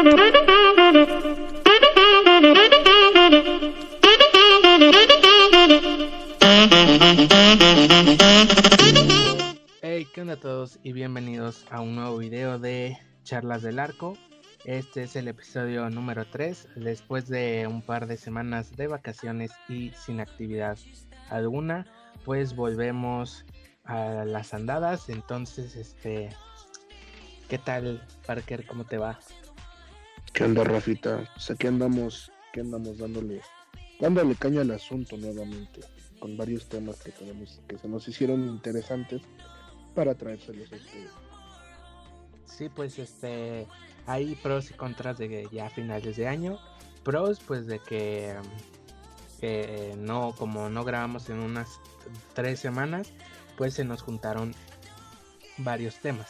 Hey, ¿qué onda a todos? Y bienvenidos a un nuevo video de Charlas del Arco. Este es el episodio número 3, después de un par de semanas de vacaciones y sin actividad alguna, pues volvemos a las andadas. Entonces, este, ¿qué tal, Parker? ¿Cómo te va? ¿Qué onda, Rafita? Pues aquí andamos, que andamos dándole, dándole caña al asunto nuevamente, con varios temas que tenemos, que se nos hicieron interesantes para traérselos a ustedes. Sí, pues este, hay pros y contras de que ya finales de año. Pros, pues de que, que no, como no grabamos en unas tres semanas, pues se nos juntaron varios temas.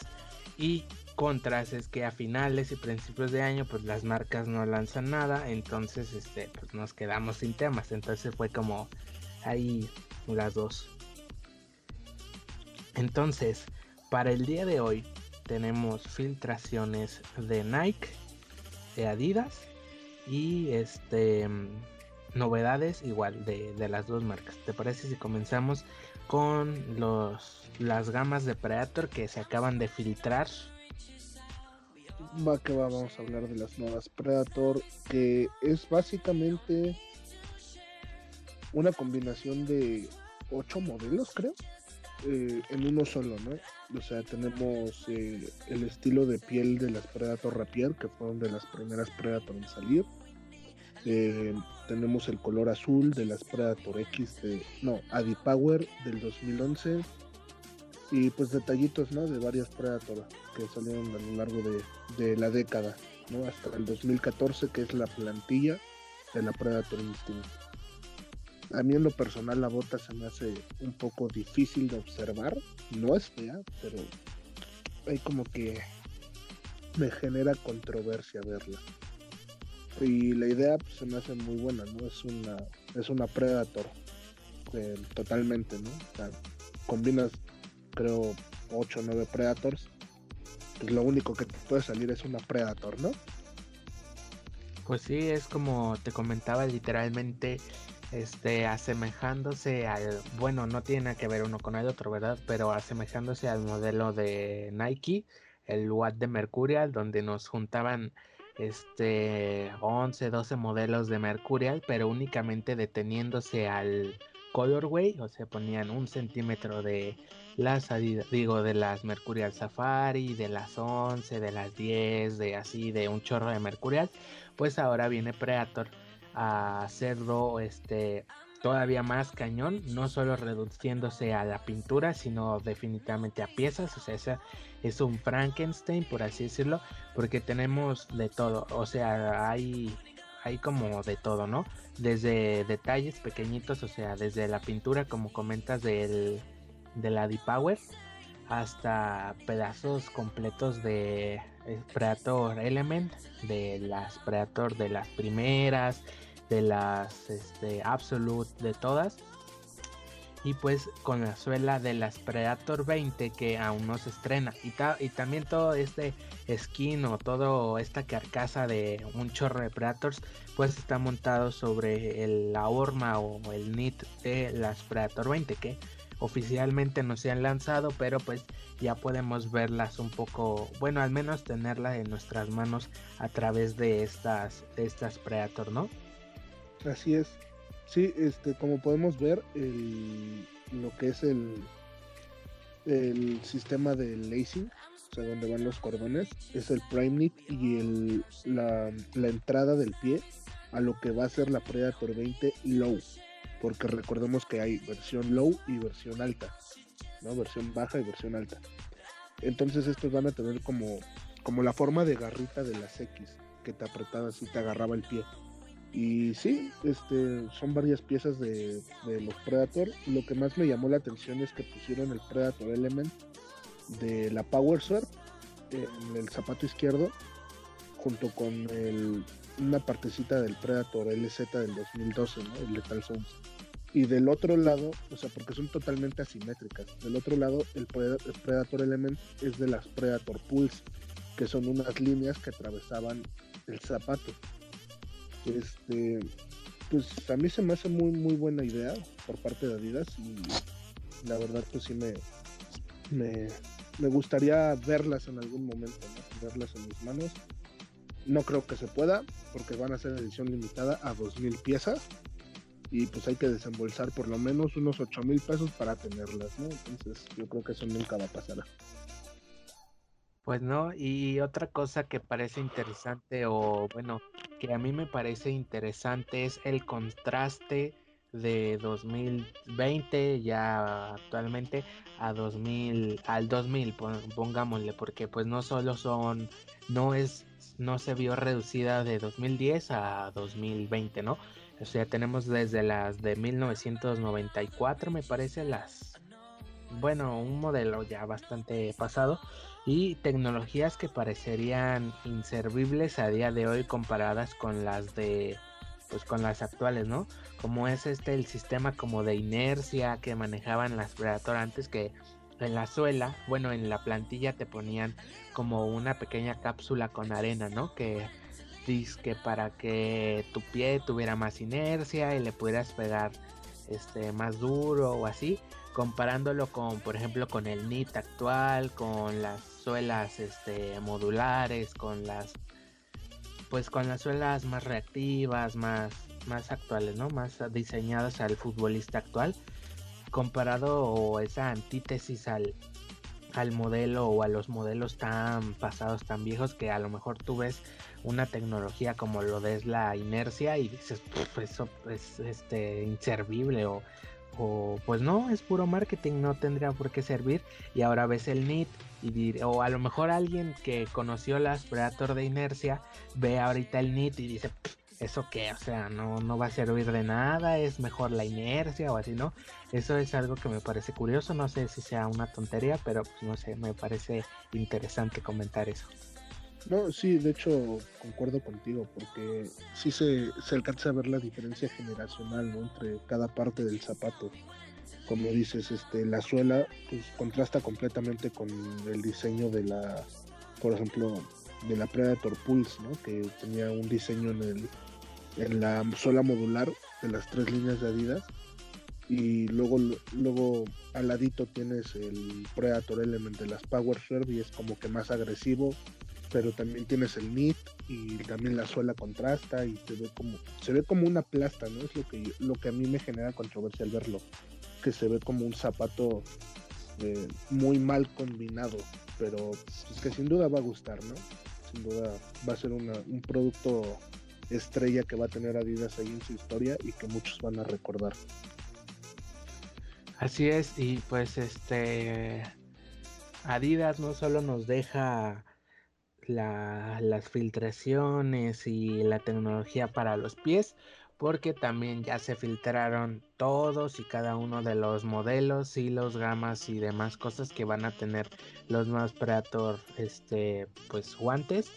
Y contras es que a finales y principios de año pues las marcas no lanzan nada, entonces este pues nos quedamos sin temas, entonces fue como ahí las dos. Entonces, para el día de hoy tenemos filtraciones de Nike, de Adidas y este novedades igual de, de, las dos marcas. ¿Te parece si comenzamos con los las gamas de Predator que se acaban de filtrar? Va que va, vamos a hablar de las nuevas Predator, que es básicamente una combinación de ocho modelos, creo, eh, en uno solo, ¿no? O sea, tenemos eh, el estilo de piel de las Predator Rapier, que fueron de las primeras Predator en salir. Eh, tenemos el color azul de las Predator X de, no, Adipower del 2011 y pues detallitos, ¿no? De varias Predator que salieron a lo largo de, de, la década, ¿no? Hasta el 2014 que es la plantilla de la Predator Instinct. A mí en lo personal la bota se me hace un poco difícil de observar, no es fea, pero hay como que me genera controversia verla. Y la idea pues, se me hace muy buena, ¿no? Es una, es una Predator eh, totalmente, ¿no? O sea, combinas creo 8 o 9 Predators. Pues lo único que te puede salir es una Predator, ¿no? Pues sí, es como te comentaba literalmente este asemejándose al bueno no tiene nada que ver uno con el otro verdad pero asemejándose al modelo de Nike el Watt de Mercurial donde nos juntaban este 11 12 modelos de Mercurial pero únicamente deteniéndose al colorway o sea ponían un centímetro de las digo de las Mercurial Safari de las 11 de las 10 de así de un chorro de Mercurial pues ahora viene Predator a hacerlo este todavía más cañón, no solo reduciéndose a la pintura, sino definitivamente a piezas, o sea, es un Frankenstein, por así decirlo, porque tenemos de todo, o sea, hay, hay como de todo, ¿no? Desde detalles pequeñitos, o sea, desde la pintura, como comentas, del, de la D-Power, hasta pedazos completos de Predator Element, de las Predator de las primeras, de las este, Absolute, de todas. Y pues con la suela de las Predator 20 que aún no se estrena. Y, y también todo este skin o toda esta carcasa de un chorro de Predators pues está montado sobre el, la horma o el knit de las Predator 20 que oficialmente no se han lanzado, pero pues ya podemos verlas un poco, bueno, al menos tenerlas en nuestras manos a través de estas, de estas Predator, ¿no? Así es. Sí, este, como podemos ver, el, lo que es el, el sistema de lacing, o sea, donde van los cordones, es el prime knit y el, la, la entrada del pie a lo que va a ser la Predator 20 low porque recordemos que hay versión low y versión alta, ¿no? Versión baja y versión alta. Entonces estos van a tener como, como la forma de garrita de las X, que te apretaba así, te agarraba el pie. Y sí, este, son varias piezas de, de los Predator. Lo que más me llamó la atención es que pusieron el Predator Element de la Power Sword en el zapato izquierdo, junto con el, una partecita del Predator LZ del 2012, ¿no? El Lethal Zones. Y del otro lado, o sea, porque son totalmente asimétricas. Del otro lado, el Predator Element es de las Predator Pulse, que son unas líneas que atravesaban el zapato. Este, pues a mí se me hace muy muy buena idea por parte de Adidas y la verdad pues sí me me, gustaría verlas en algún momento, verlas en mis manos. No creo que se pueda porque van a ser edición limitada a 2000 piezas y pues hay que desembolsar por lo menos unos 8 mil pesos para tenerlas, ¿no? Entonces yo creo que eso nunca va a pasar. Pues no, y otra cosa que parece interesante o bueno, que a mí me parece interesante es el contraste de 2020 ya actualmente a 2000 al 2000 pongámosle porque pues no solo son no es no se vio reducida de 2010 a 2020 no o sea tenemos desde las de 1994 me parece las bueno un modelo ya bastante pasado y tecnologías que parecerían inservibles a día de hoy comparadas con las de pues con las actuales, ¿no? Como es este el sistema como de inercia que manejaban las Predator antes que en la suela, bueno, en la plantilla te ponían como una pequeña cápsula con arena, ¿no? Que que para que tu pie tuviera más inercia y le pudieras pegar este más duro o así, comparándolo con por ejemplo con el NIT actual, con las suelas este, modulares, con las pues con las suelas más reactivas, más, más actuales, ¿no? Más diseñadas al futbolista actual, comparado o esa antítesis al, al modelo o a los modelos tan pasados, tan viejos, que a lo mejor tú ves una tecnología como lo de es la inercia y dices, eso es este, inservible o, o pues no, es puro marketing, no tendría por qué servir. Y ahora ves el NIT y o a lo mejor alguien que conoció las Predator de inercia ve ahorita el NIT y dice, ¿eso qué? O sea, no, no va a servir de nada, es mejor la inercia o así, ¿no? Eso es algo que me parece curioso, no sé si sea una tontería, pero pues no sé, me parece interesante comentar eso. No, sí, de hecho concuerdo contigo, porque sí se, se alcanza a ver la diferencia generacional ¿no? entre cada parte del zapato. Como dices, este, la suela pues, contrasta completamente con el diseño de la, por ejemplo, de la Predator Pulse, ¿no? que tenía un diseño en, el, en la suela modular de las tres líneas de Adidas. Y luego, luego al ladito tienes el Predator Element de las Power Serve y es como que más agresivo, pero también tienes el knit y también la suela contrasta y se ve como se ve como una plasta, ¿no? Es lo que lo que a mí me genera controversia al verlo, que se ve como un zapato eh, muy mal combinado, pero es que sin duda va a gustar, ¿no? Sin duda va a ser un producto estrella que va a tener Adidas ahí en su historia y que muchos van a recordar. Así es, y pues este Adidas no solo nos deja las filtraciones y la tecnología para los pies porque también ya se filtraron todos y cada uno de los modelos y los gamas y demás cosas que van a tener los más Predator este pues guantes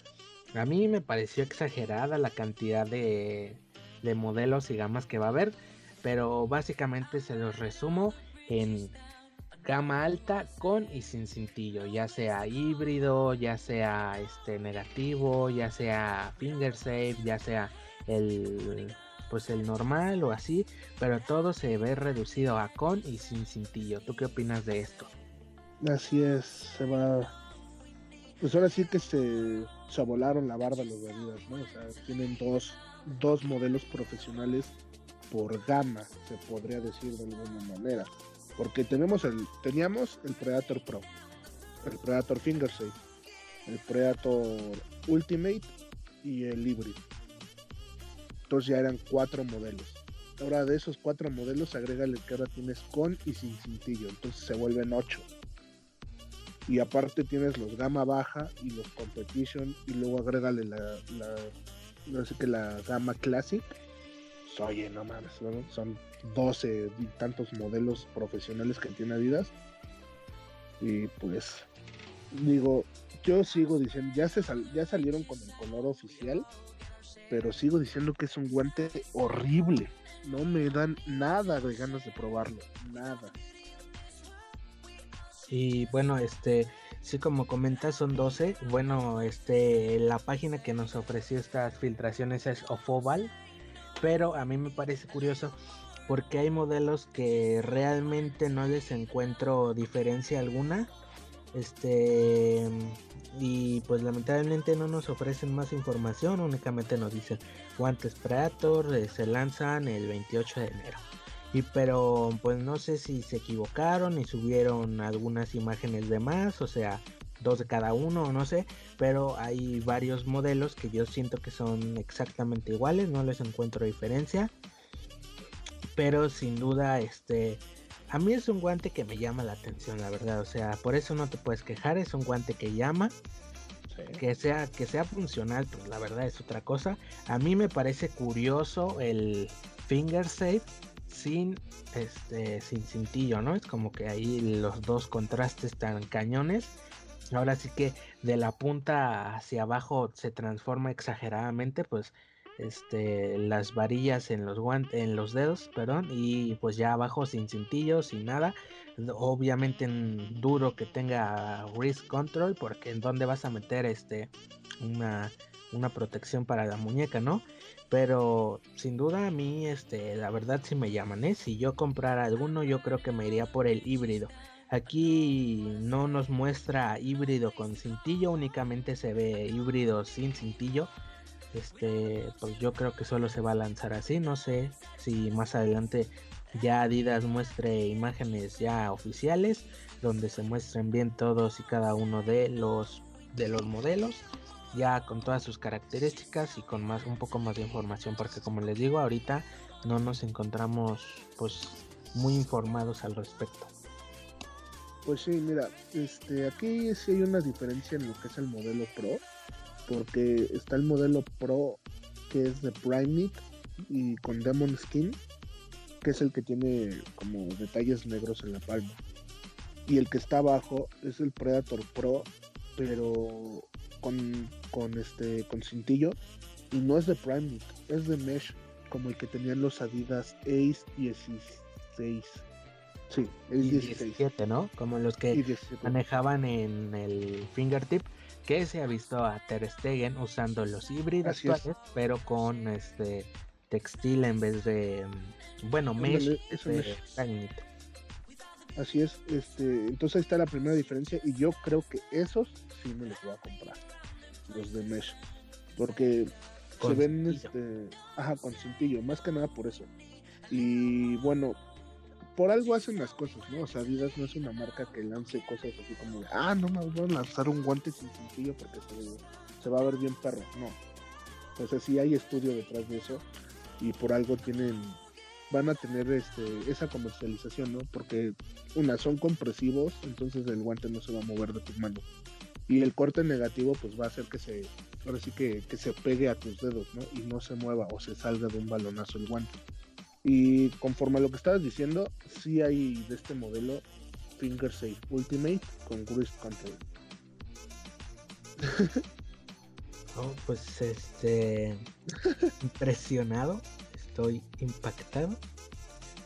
a mí me pareció exagerada la cantidad de, de modelos y gamas que va a haber pero básicamente se los resumo en gama alta con y sin cintillo, ya sea híbrido, ya sea este negativo, ya sea finger safe, ya sea el pues el normal o así, pero todo se ve reducido a con y sin cintillo. ¿Tú qué opinas de esto? Así es, se va pues ahora sí que se, se volaron la barba los venidas, ¿no? O sea, tienen dos, dos modelos profesionales por gama, se podría decir de alguna manera. Porque tenemos el, teníamos el Predator Pro, el Predator Fingersafe, el Predator Ultimate y el Hybrid. Entonces ya eran cuatro modelos. Ahora de esos cuatro modelos agrégale que ahora tienes con y sin cintillo, entonces se vuelven ocho. Y aparte tienes los gama baja y los competition y luego agrégale la, no sé qué la gama classic. oye, no mames, son 12 y tantos modelos profesionales que tiene Adidas. Y pues, digo, yo sigo diciendo, ya, se ya salieron con el color oficial, pero sigo diciendo que es un guante horrible. No me dan nada de ganas de probarlo, nada. Y bueno, este, Sí, como comentas, son 12. Bueno, este, la página que nos ofreció estas filtraciones es Ofoval, pero a mí me parece curioso porque hay modelos que realmente no les encuentro diferencia alguna. Este, y pues lamentablemente no nos ofrecen más información, únicamente nos dicen guantes Predator eh, se lanzan el 28 de enero. Y pero pues no sé si se equivocaron y subieron algunas imágenes de más, o sea, dos de cada uno, no sé, pero hay varios modelos que yo siento que son exactamente iguales, no les encuentro diferencia. Pero sin duda, este, a mí es un guante que me llama la atención, la verdad, o sea, por eso no te puedes quejar, es un guante que llama. Que sea, que sea funcional, pues la verdad es otra cosa. A mí me parece curioso el finger safe sin este sin cintillo, ¿no? Es como que ahí los dos contrastes están cañones. Ahora sí que de la punta hacia abajo se transforma exageradamente, pues este las varillas en los guantes, en los dedos, perdón, y pues ya abajo sin cintillo, sin nada. Obviamente en duro que tenga wrist control, porque en dónde vas a meter este una una protección para la muñeca, ¿no? Pero sin duda a mí, este, la verdad si me llaman, ¿eh? Si yo comprara alguno, yo creo que me iría por el híbrido. Aquí no nos muestra híbrido con cintillo, únicamente se ve híbrido sin cintillo. Este, pues yo creo que solo se va a lanzar así. No sé si más adelante ya Adidas muestre imágenes ya oficiales donde se muestren bien todos y cada uno de los de los modelos ya con todas sus características y con más un poco más de información porque como les digo ahorita no nos encontramos pues muy informados al respecto. Pues sí mira este aquí sí hay una diferencia en lo que es el modelo pro porque está el modelo pro que es de Primate y con Demon Skin que es el que tiene como detalles negros en la palma. Y el que está abajo es el Predator Pro pero con, con este con cintillo y no es de Prime es de mesh como el que tenían los Adidas Ace 16. Sí, es 17, ¿no? Como los que manejaban en el fingertip, que se ha visto a Ter Stegen usando los híbridos actuales, pero con este textil en vez de bueno, mesh, es mesh. Así es, este, entonces ahí está la primera diferencia y yo creo que esos sí me los voy a comprar los de Mesh. Porque se ven este, ajá, con cintillo, más que nada por eso. Y bueno, por algo hacen las cosas, ¿no? O sea, Adidas no es una marca que lance cosas así como, ah, no me voy a lanzar un guante sin cintillo porque se, va a ver bien perro. No. Entonces sí hay estudio detrás de eso y por algo tienen, van a tener este, esa comercialización, ¿no? Porque una, son compresivos, entonces el guante no se va a mover de tus manos y el corte negativo pues va a hacer que se ahora sí que, se pegue a tus dedos ¿no? y no se mueva o se salga de un balonazo el guante y conforme a lo que estabas diciendo sí hay de este modelo Finger Safe Ultimate con Wrist Control oh, pues este impresionado estoy impactado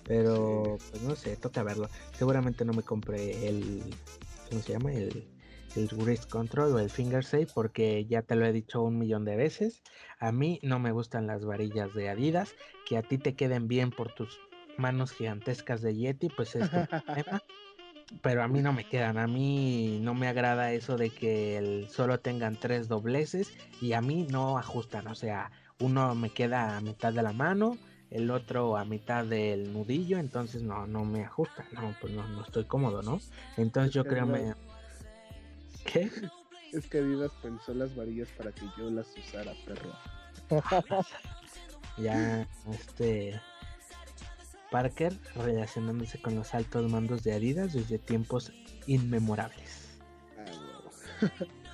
pero pues no sé toca verlo seguramente no me compré el ¿cómo se llama? el el wrist control o el finger safe porque ya te lo he dicho un millón de veces. A mí no me gustan las varillas de Adidas, que a ti te queden bien por tus manos gigantescas de Yeti, pues es tu problema. Pero a mí no me quedan, a mí no me agrada eso de que el, solo tengan tres dobleces y a mí no ajustan, o sea, uno me queda a mitad de la mano, el otro a mitad del nudillo, entonces no, no me ajusta, no, pues no, no estoy cómodo, ¿no? Entonces yo creo me, ¿Qué? Es que Adidas pensó las varillas para que yo las usara, perro. ya, este. Parker relacionándose con los altos mandos de Adidas desde tiempos inmemorables. Ah,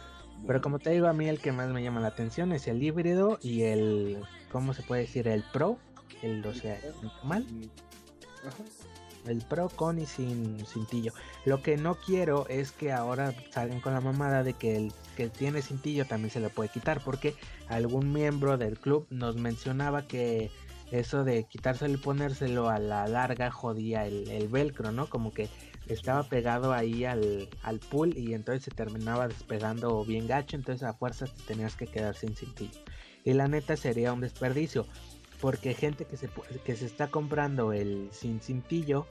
Pero como te digo, a mí el que más me llama la atención es el híbrido y el, ¿cómo se puede decir? El Pro, el, o sea, normal. Ajá. El Pro con y sin cintillo. Lo que no quiero es que ahora salgan con la mamada de que el que tiene cintillo también se le puede quitar. Porque algún miembro del club nos mencionaba que eso de quitárselo y ponérselo a la larga jodía el, velcro, ¿no? Como que estaba pegado ahí al, al pool y entonces se terminaba despegando bien gacho, entonces a fuerzas te tenías que quedar sin cintillo. Y la neta sería un desperdicio, porque gente que se, que se está comprando el sin cintillo,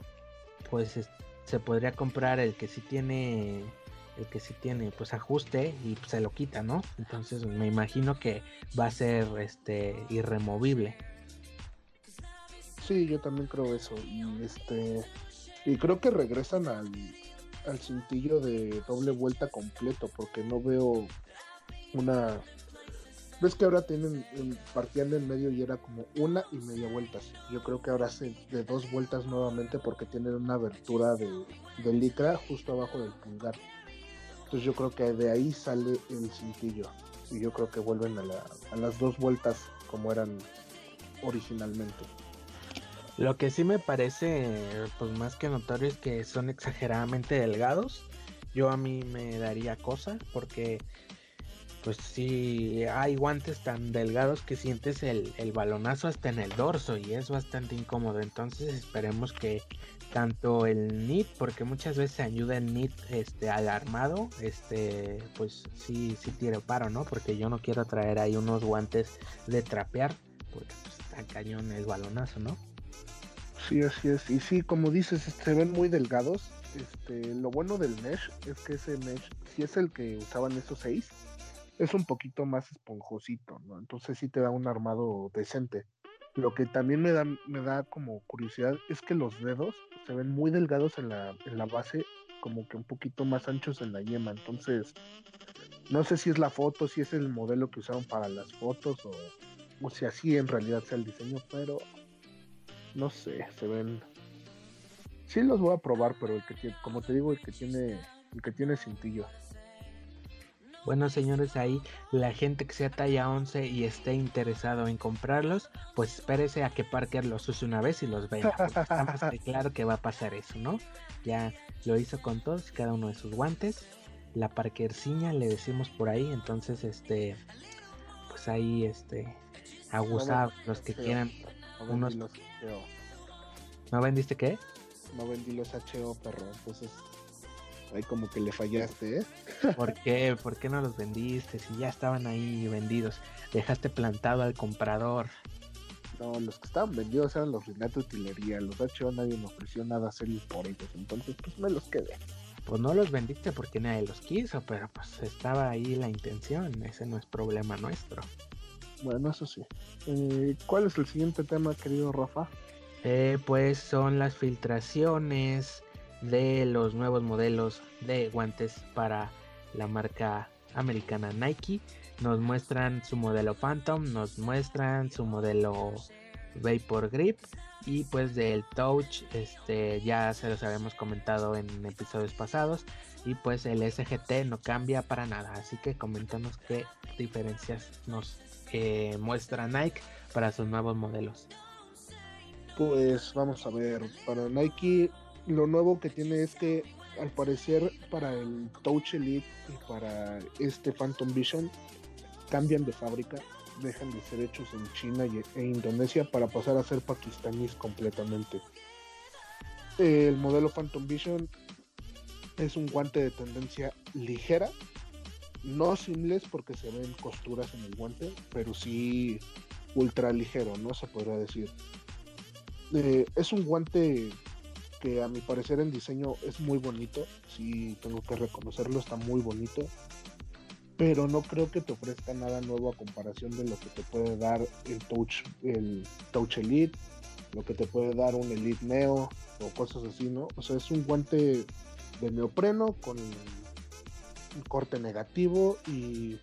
pues se podría comprar el que sí tiene el que sí tiene pues ajuste y se lo quita, ¿no? Entonces me imagino que va a ser este irremovible. Sí, yo también creo eso. Y este y creo que regresan al, al cintillo de doble vuelta completo, porque no veo una ves que ahora tienen partían en medio y era como una y media vueltas. Yo creo que ahora se de dos vueltas nuevamente porque tienen una abertura de, de licra justo abajo del pulgar. Entonces yo creo que de ahí sale el cintillo. Y yo creo que vuelven a, a las dos vueltas como eran originalmente. Lo que sí me parece pues más que notorio es que son exageradamente delgados. Yo a mí me daría cosa porque pues sí hay guantes tan delgados que sientes el, el, balonazo hasta en el dorso y es bastante incómodo. Entonces esperemos que tanto el NIT, porque muchas veces ayuda el NIT este, al armado, este, pues sí, sí tire paro, ¿no? Porque yo no quiero traer ahí unos guantes de trapear, porque pues, está cañón el balonazo, ¿no? Sí, así es. Y sí, como dices, se ven muy delgados. Este, lo bueno del mesh es que ese mesh, si es el que usaban esos seis, es un poquito más esponjosito, ¿no? Entonces sí te da un armado decente. Lo que también me da, me da como curiosidad es que los dedos se ven muy delgados en la, en la base, como que un poquito más anchos en la yema. Entonces, no sé si es la foto, si es el modelo que usaron para las fotos o, o si así en realidad sea el diseño, pero no sé, se ven. Sí los voy a probar, pero el que tiene, como te digo, el que tiene, el que tiene cintillo. Bueno, señores, ahí la gente que sea talla 11 y esté interesado en comprarlos, pues espérese a que Parker los use una vez y los vea. claro que va a pasar eso, ¿no? Ya lo hizo con todos y cada uno de sus guantes. La Parkerciña le decimos por ahí, entonces este pues ahí este abusar los que quieran no unos los ¿No vendiste qué? No vendí los HO, perro, entonces ahí como que le fallaste, ¿eh? ¿Por qué? ¿Por qué no los vendiste? Si ya estaban ahí vendidos. Dejaste plantado al comprador. No, los que estaban vendidos eran los Renato Utilería. Los HO nadie me ofreció nada serio por ellos. Entonces, pues me los quedé. Pues no los vendiste porque nadie los quiso, pero pues estaba ahí la intención. Ese no es problema nuestro. Bueno, eso sí. Eh, ¿Cuál es el siguiente tema, querido Rafa? Eh, pues son las filtraciones de los nuevos modelos de guantes para la marca americana Nike. Nos muestran su modelo Phantom, nos muestran su modelo Vapor Grip y pues del Touch, este ya se los habíamos comentado en episodios pasados y pues el SGT no cambia para nada, así que comentamos qué diferencias nos eh, muestra Nike para sus nuevos modelos. Pues vamos a ver, para Nike lo nuevo que tiene es que al parecer para el Touch Elite y para este Phantom Vision cambian de fábrica, dejan de ser hechos en China e Indonesia para pasar a ser pakistaníes completamente. El modelo Phantom Vision es un guante de tendencia ligera, no simples porque se ven costuras en el guante, pero sí ultra ligero, ¿no? Se podría decir. Eh, es un guante que a mi parecer en diseño es muy bonito, sí tengo que reconocerlo, está muy bonito, pero no creo que te ofrezca nada nuevo a comparación de lo que te puede dar el Touch, el Touch Elite, lo que te puede dar un Elite Neo o cosas así, ¿no? O sea, es un guante de neopreno con un corte negativo y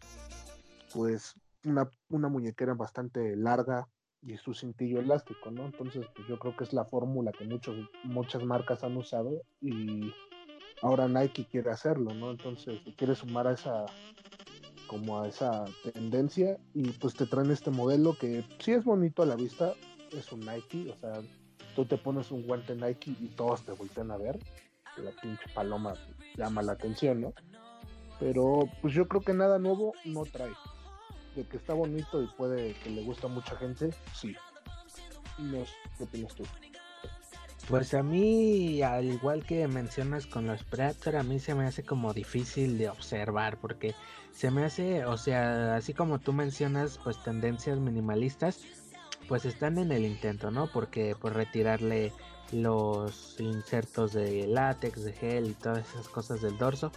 pues una, una muñequera bastante larga, y su cintillo elástico, ¿no? Entonces, pues yo creo que es la fórmula que muchos, muchas marcas han usado y ahora Nike quiere hacerlo, ¿no? Entonces, quiere sumar a esa como a esa tendencia y pues te traen este modelo que sí es bonito a la vista, es un Nike, o sea, tú te pones un guante Nike y todos te voltean a ver, la pinche paloma llama la atención, ¿no? Pero pues yo creo que nada nuevo no trae que está bonito y puede que le guste a mucha gente, sí. ¿Qué opinas tú? Pues a mí, al igual que mencionas con los Predator, a mí se me hace como difícil de observar porque se me hace, o sea, así como tú mencionas, pues tendencias minimalistas, pues están en el intento, ¿no? Porque por retirarle los insertos de látex, de gel y todas esas cosas del dorso,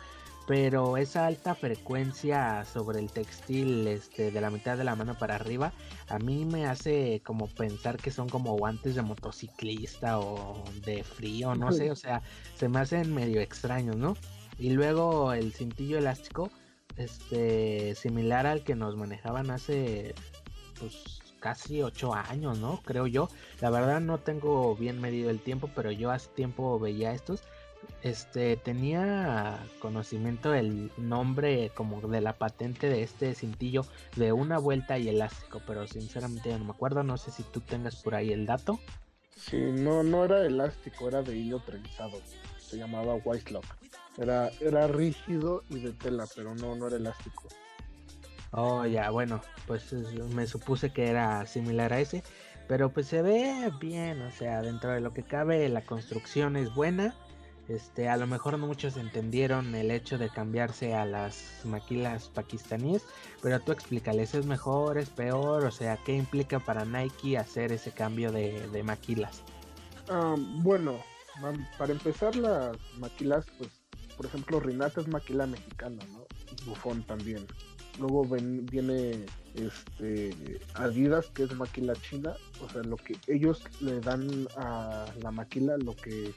pero esa alta frecuencia sobre el textil este, de la mitad de la mano para arriba a mí me hace como pensar que son como guantes de motociclista o de frío, no sé, o sea, se me hacen medio extraños, ¿no? Y luego el cintillo elástico, este, similar al que nos manejaban hace, pues, casi ocho años, ¿no? Creo yo. La verdad no tengo bien medido el tiempo, pero yo hace tiempo veía estos este tenía conocimiento el nombre como de la patente de este cintillo de una vuelta y elástico, pero sinceramente ya no me acuerdo, no sé si tú tengas por ahí el dato. Sí, no, no era elástico, era de hilo trenzado, se llamaba White Lock. Era, era rígido y de tela, pero no, no era elástico. Oh, ya, bueno, pues me supuse que era similar a ese, pero pues se ve bien, o sea, dentro de lo que cabe la construcción es buena este, a lo mejor no muchos entendieron el hecho de cambiarse a las maquilas pakistaníes, pero tú explícales, ¿es mejor, es peor? O sea, ¿qué implica para Nike hacer ese cambio de, maquilas? Ah, bueno, para empezar las maquilas, pues, por ejemplo, Rinata es maquila mexicana, ¿no? Bufón también. Luego viene este Adidas, que es maquila china, o sea, lo que ellos le dan a la maquila, lo que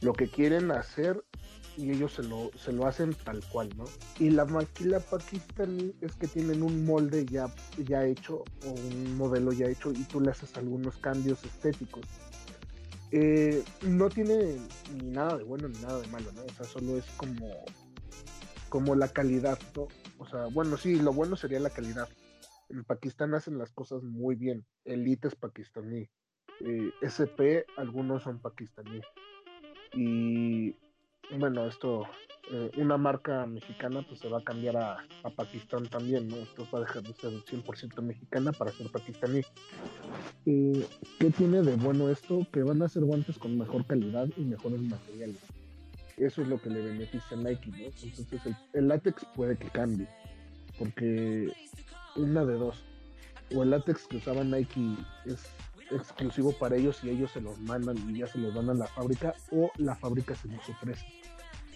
lo que quieren hacer y ellos se lo, se lo hacen tal cual, ¿no? Y la maquila pakistaní es que tienen un molde ya, ya hecho o un modelo ya hecho y tú le haces algunos cambios estéticos. Eh, no tiene ni nada de bueno ni nada de malo, ¿no? O sea, solo es como, como la calidad, ¿no? O sea, bueno, sí, lo bueno sería la calidad. En Pakistán hacen las cosas muy bien. Elite es pakistaní. Eh, SP, algunos son pakistaní. Y bueno, esto, eh, una marca mexicana pues se va a cambiar a, Pakistán también, ¿no? Entonces va a dejar de ser 100% mexicana para ser pakistaní. ¿Qué tiene de bueno esto? Que van a ser guantes con mejor calidad y mejores materiales. Eso es lo que le beneficia a Nike, ¿no? Entonces el, el látex puede que cambie, porque una de dos. O el látex que usaba Nike es exclusivo para ellos y ellos se los mandan y ya se los dan a la fábrica o la fábrica se los ofrece.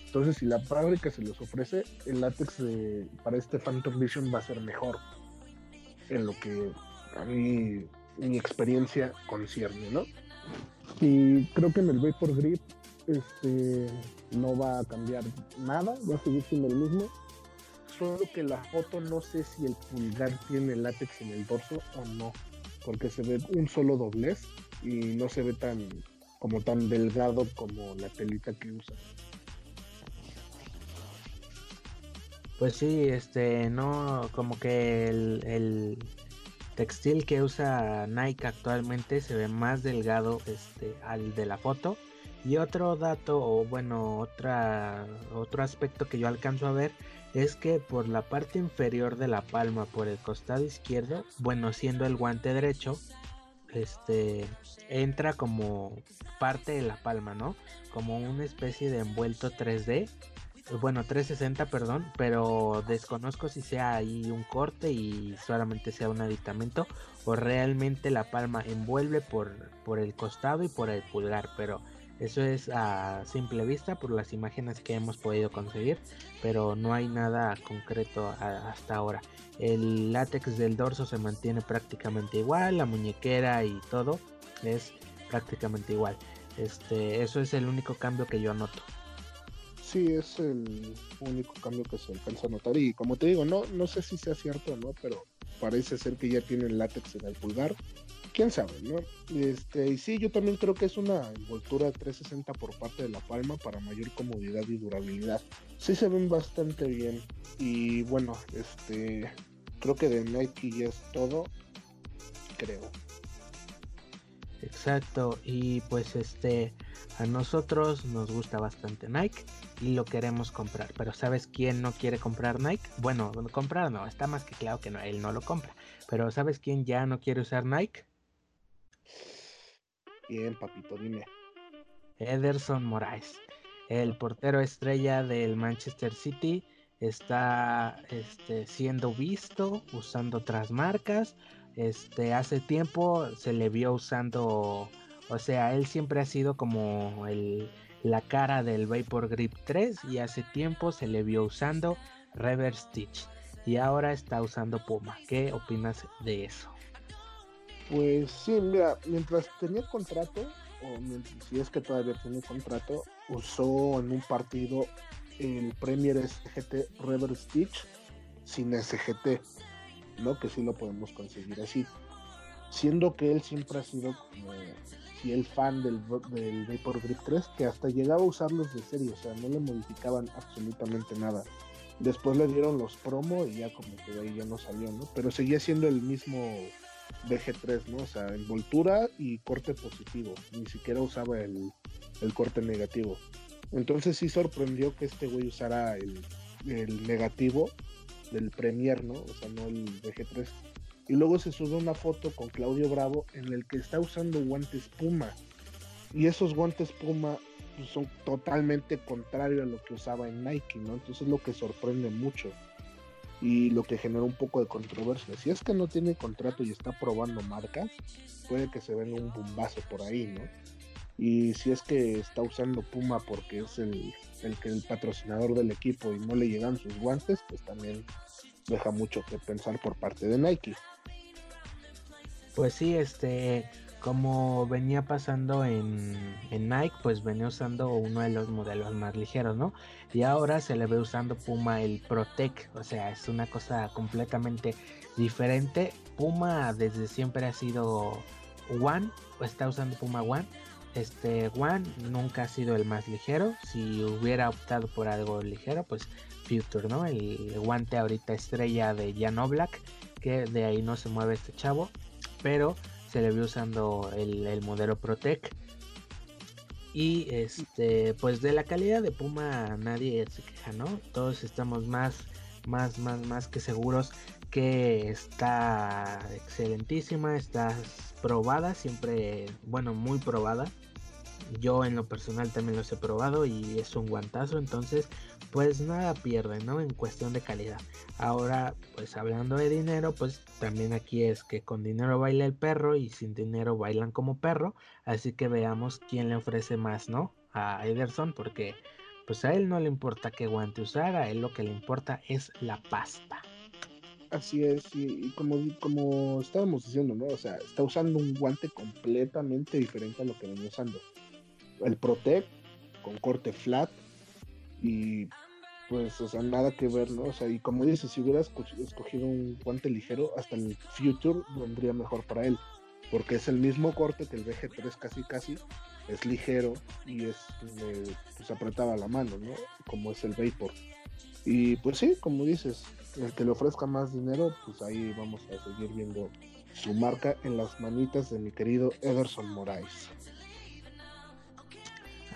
Entonces, si la fábrica se los ofrece, el látex para este Phantom Vision va a ser mejor en lo que a mí mi experiencia concierne, ¿no? Y creo que en el Vapor Grip este, no va a cambiar nada, va a seguir siendo el mismo. Solo que la foto no sé si el pulgar tiene látex en el dorso o no porque se ve un solo doblez y no se ve tan como tan delgado como la telita que usa. Pues sí, este, no, como que el, el, textil que usa Nike actualmente se ve más delgado este, al de la foto. Y otro dato, o bueno, otra, otro aspecto que yo alcanzo a ver es que por la parte inferior de la palma, por el costado izquierdo, bueno, siendo el guante derecho, este entra como parte de la palma, ¿no? Como una especie de envuelto 3D, bueno, 360, perdón, pero desconozco si sea ahí un corte y solamente sea un aditamento o realmente la palma envuelve por, por el costado y por el pulgar, pero eso es a simple vista por las imágenes que hemos podido conseguir, pero no hay nada concreto hasta ahora. El látex del dorso se mantiene prácticamente igual, la muñequera y todo es prácticamente igual. Este, eso es el único cambio que yo noto. Sí, es el único cambio que se alcanza a notar y como te digo, no, no sé si sea cierto o no, pero parece ser que ya tiene el látex en el pulgar quién sabe, ¿no? Este, y sí, yo también creo que es una envoltura 360 por parte de la palma para mayor comodidad y durabilidad. Sí se ven bastante bien. Y bueno, este creo que de Nike ya es todo. Creo. Exacto, y pues este a nosotros nos gusta bastante Nike y lo queremos comprar. Pero ¿sabes quién no quiere comprar Nike? Bueno, comprar no, está más que claro que él no lo compra. Pero ¿sabes quién ya no quiere usar Nike? Bien, papito, dime. Ederson Moraes. El portero estrella del Manchester City está este, siendo visto usando otras marcas. Este, hace tiempo se le vio usando, o sea, él siempre ha sido como el, la cara del Vapor Grip 3 y hace tiempo se le vio usando Reverse Stitch y ahora está usando Puma. ¿Qué opinas de eso? Pues sí, mira, mientras tenía contrato, o mientras, si es que todavía tiene contrato, usó en un partido el Premier SGT Reverse Stitch sin SGT, ¿no? Que sí lo podemos conseguir así. Siendo que él siempre ha sido como si el fan del, del Vapor Grip 3, que hasta llegaba a usarlos de serie, o sea, no le modificaban absolutamente nada. Después le dieron los promo y ya como que de ahí ya no salió, ¿no? Pero seguía siendo el mismo VG3, ¿no? O sea, envoltura y corte positivo. Ni siquiera usaba el, corte negativo. Entonces sí sorprendió que este güey usara el, el negativo del Premier, ¿no? O sea, no el VG3. Y luego se sube una foto con Claudio Bravo en el que está usando guantes Puma. Y esos guantes Puma pues, son totalmente contrario a lo que usaba en Nike, ¿no? Entonces es lo que sorprende mucho y lo que genera un poco de controversia. Si es que no tiene contrato y está probando marcas, puede que se venga un bombazo por ahí, ¿no? Y si es que está usando Puma porque es el, el que el patrocinador del equipo y no le llegan sus guantes, pues también deja mucho que pensar por parte de Nike. Pues sí, este, como venía pasando en, Nike, pues venía usando uno de los modelos más ligeros, ¿no? Y ahora se le ve usando Puma el Protec, o sea, es una cosa completamente diferente. Puma desde siempre ha sido One, o está usando Puma One. Este One nunca ha sido el más ligero. Si hubiera optado por algo ligero, pues Future, ¿no? El guante ahorita estrella de Jan Oblak, que de ahí no se mueve este chavo, pero se le vio usando el, modelo Protec. Y este, pues de la calidad de Puma nadie se queja, ¿no? Todos estamos más, más, más, más que seguros que está excelentísima, está probada, siempre, bueno, muy probada. Yo en lo personal también los he probado y es un guantazo, entonces pues nada pierde, ¿no? En cuestión de calidad. Ahora, pues hablando de dinero, pues también aquí es que con dinero baila el perro y sin dinero bailan como perro, así que veamos quién le ofrece más, ¿no? A Ederson, porque pues a él no le importa qué guante usar, a él lo que le importa es la pasta. Así es, y, como, como estábamos diciendo, ¿no? O sea, está usando un guante completamente diferente a lo que venía usando. El Protect con corte flat, y pues, o sea, nada que ver, ¿no? O sea, y como dices, si hubiera escogido un guante ligero, hasta el Future vendría mejor para él, porque es el mismo corte que el VG3 casi casi, es ligero y es, eh, pues apretaba la mano, ¿no? Como es el Vapor. Y pues sí, como dices, el que le ofrezca más dinero, pues ahí vamos a seguir viendo su marca en las manitas de mi querido Ederson Moraes.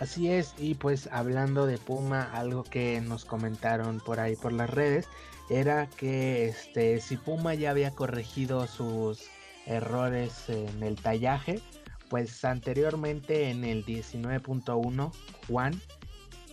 Así es, y pues hablando de Puma, algo que nos comentaron por ahí por las redes era que este si Puma ya había corregido sus errores en el tallaje, pues anteriormente en el 19.1 Juan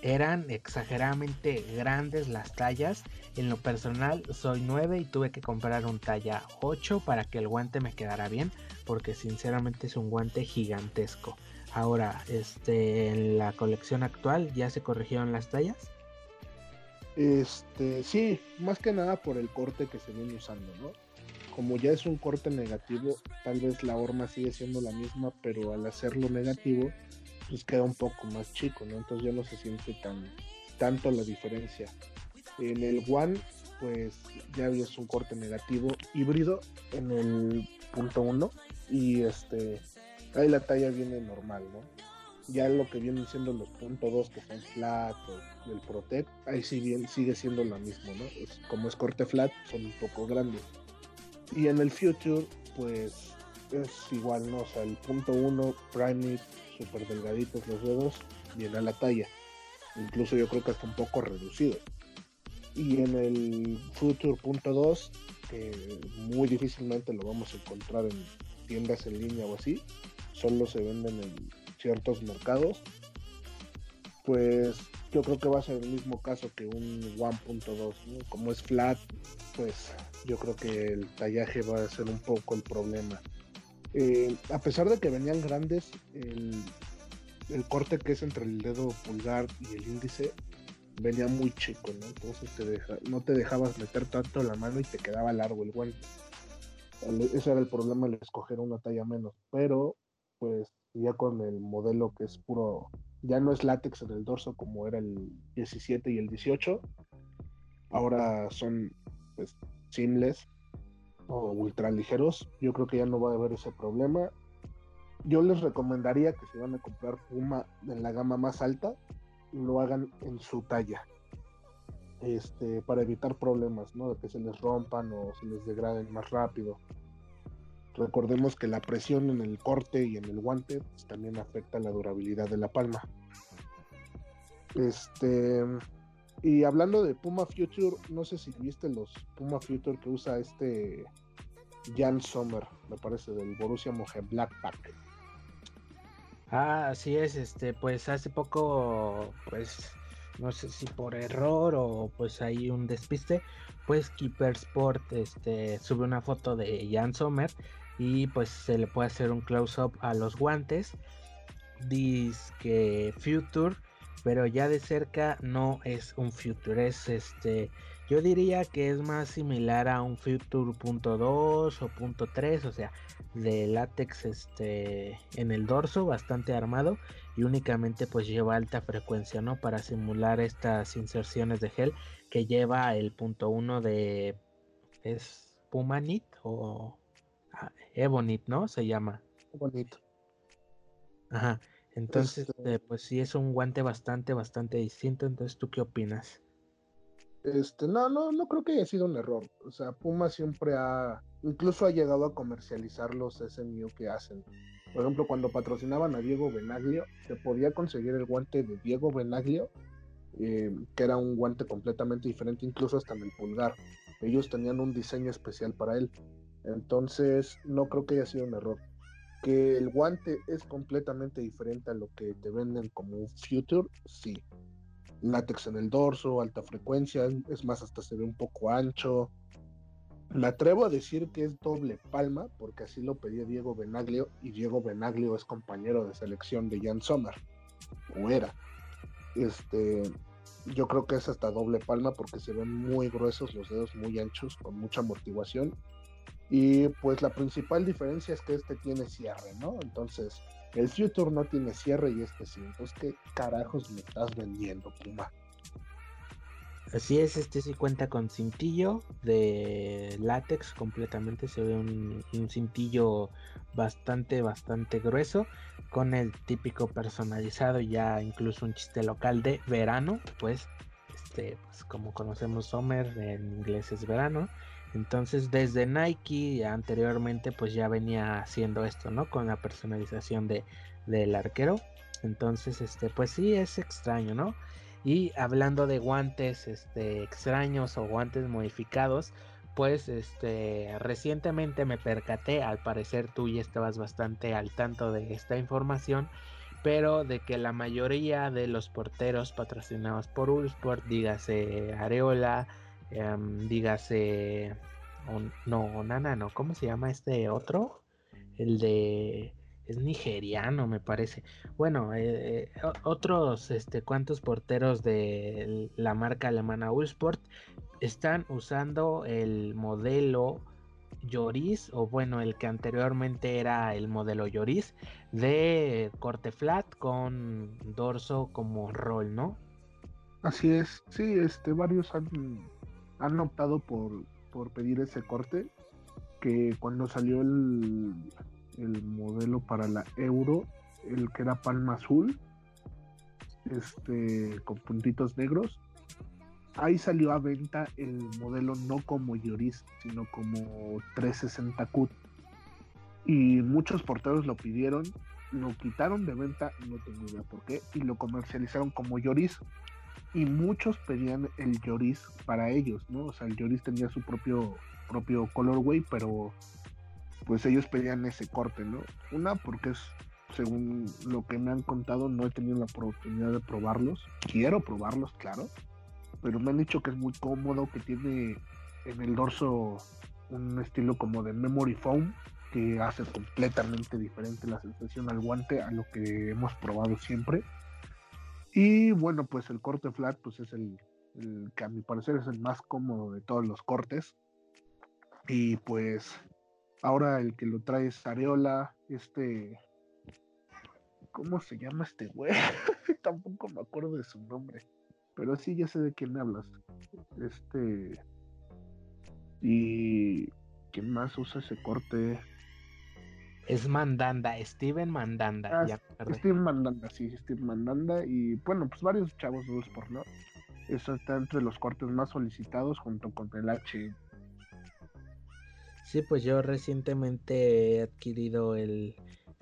eran exageradamente grandes las tallas. En lo personal soy 9 y tuve que comprar un talla 8 para que el guante me quedara bien, porque sinceramente es un guante gigantesco. Ahora, este, en la colección actual ya se corrigieron las tallas. Este, sí, más que nada por el corte que se viene usando, ¿no? Como ya es un corte negativo, tal vez la horma sigue siendo la misma, pero al hacerlo negativo, pues queda un poco más chico, ¿no? Entonces ya no se siente tan tanto la diferencia. En el One, pues ya es un corte negativo híbrido en el punto 1 y este ahí la talla viene normal, ¿no? Ya lo que vienen siendo los punto 2 que son flat o el Protect, ahí sí bien, sigue siendo lo mismo, ¿no? como es corte flat, son un poco grandes. Y en el Future, pues es igual, ¿no? O sea, el punto 1, Prime súper delgaditos los dedos, viene a la talla. Incluso yo creo que hasta un poco reducido. Y en el Future punto 2, que muy difícilmente lo vamos a encontrar en tiendas en línea o así, solo se venden en ciertos mercados. pues yo creo que va a ser el mismo caso que un 1.2, como es flat, pues yo creo que el tallaje va a ser un poco el problema. Eh, a pesar de que venían grandes, el, corte que es entre el dedo pulgar y el índice venía muy chico, ¿no? Entonces te deja, no te dejabas meter tanto la mano y te quedaba largo el guante. Ese era el problema el escoger una talla menos, pero pues ya con el modelo que es puro, ya no es látex en el dorso como era el 17 y el 18, ahora son pues simples o ultra ligeros, yo creo que ya no va a haber ese problema. Yo les recomendaría que si van a comprar Puma en la gama más alta, lo hagan en su talla. Este, para evitar problemas, ¿no? De que se les rompan o se les degraden más rápido. Recordemos que la presión en el corte y en el guante pues, también afecta la durabilidad de la palma. Este, y hablando de Puma Future, no sé si viste los Puma Future que usa este Jan Sommer, me parece, del Borussia Mönchengladbach. Ah, así es, este, pues hace poco, pues, no sé si por error o pues hay un despiste, pues Keeper Sport, este, sube una foto de Jan Sommer y pues se le puede hacer un close-up a los guantes. Dice que Future pero ya de cerca no es un Future, es este, yo diría que es más similar a un Future .2 o .3, o sea, de látex este en el dorso, bastante armado y únicamente pues lleva alta frecuencia, ¿no? Para simular estas inserciones de gel que lleva el punto .1 de es Pumanit o Ebonit, ¿no? Se llama. Bonito. Ajá. Entonces, este eh, pues sí es un guante bastante, bastante distinto. Entonces, ¿tú qué opinas? Este, no, no, no creo que haya sido un error. O sea, Puma siempre ha, incluso ha llegado a comercializar los SMU que hacen. Por ejemplo, cuando patrocinaban a Diego Benaglio, se podía conseguir el guante de Diego Benaglio, eh, que era un guante completamente diferente, incluso hasta en el pulgar. Ellos tenían un diseño especial para él. Entonces, no creo que haya sido un error que el guante es completamente diferente a lo que te venden como Future, sí. Látex en el dorso, alta frecuencia, es más, hasta se ve un poco ancho. Me atrevo a decir que es doble palma, porque así lo pedía Diego Benaglio, y Diego Benaglio es compañero de selección de Jan Sommer, o era. Este, yo creo que es hasta doble palma porque se ven muy gruesos, los dedos muy anchos, con mucha amortiguación, y pues la principal diferencia es que este tiene cierre, ¿no? Entonces, el Future no tiene cierre y este sí. Entonces, ¿qué carajos me estás vendiendo, Puma? Así es, este sí cuenta con cintillo de látex completamente. Se ve un, cintillo bastante, bastante grueso. Con el típico personalizado, ya incluso un chiste local de verano. Pues, este, pues como conocemos Summer, en inglés es verano. Entonces desde Nike anteriormente pues ya venía haciendo esto, ¿no? Con la personalización de, del arquero. Entonces, este, pues sí, es extraño, ¿no? Y hablando de guantes este, extraños o guantes modificados, pues este, recientemente me percaté, al parecer tú ya estabas bastante al tanto de esta información, pero de que la mayoría de los porteros patrocinados por Ulsport, dígase Areola, Em, dígase, no, Nana, no, ¿cómo se llama este otro? El de, es nigeriano, me parece. Bueno, eh, eh, otros, este, cuantos porteros de la marca alemana Ulsport están usando el modelo Lloris, o bueno, el que anteriormente era el modelo Lloris, de corte flat con dorso como roll, ¿no? Así es, sí, este, varios han han optado por, pedir ese corte, que cuando salió el, el modelo para la Euro, el que era palma azul, este, con puntitos negros, ahí salió a venta el modelo no como Lloris, sino como 360 Cut. Y muchos porteros lo pidieron, lo quitaron de venta, no tengo idea por qué, y lo comercializaron como Lloris y muchos pedían el Lloris para ellos, ¿no? O sea, el Lloris tenía su propio propio colorway, pero pues ellos pedían ese corte, ¿no? Una porque es según lo que me han contado, no he tenido la oportunidad de probarlos. Quiero probarlos, claro, pero me han dicho que es muy cómodo, que tiene en el dorso un estilo como de memory foam que hace completamente diferente la sensación al guante a lo que hemos probado siempre. Y bueno, pues el corte flat pues es el, que a mi parecer es el más cómodo de todos los cortes. Y pues ahora el que lo trae es Areola, este ¿cómo se llama este güey? Tampoco me acuerdo de su nombre. Pero sí, ya sé de quién hablas. Este. Y. ¿Quién más usa ese corte? Es Mandanda, Steven Mandanda. Ah, Steven Mandanda, sí, Steven Mandanda. Y bueno, pues varios chavos de por ¿no? Eso está entre los cortes más solicitados junto con el H. Sí, pues yo recientemente he adquirido el,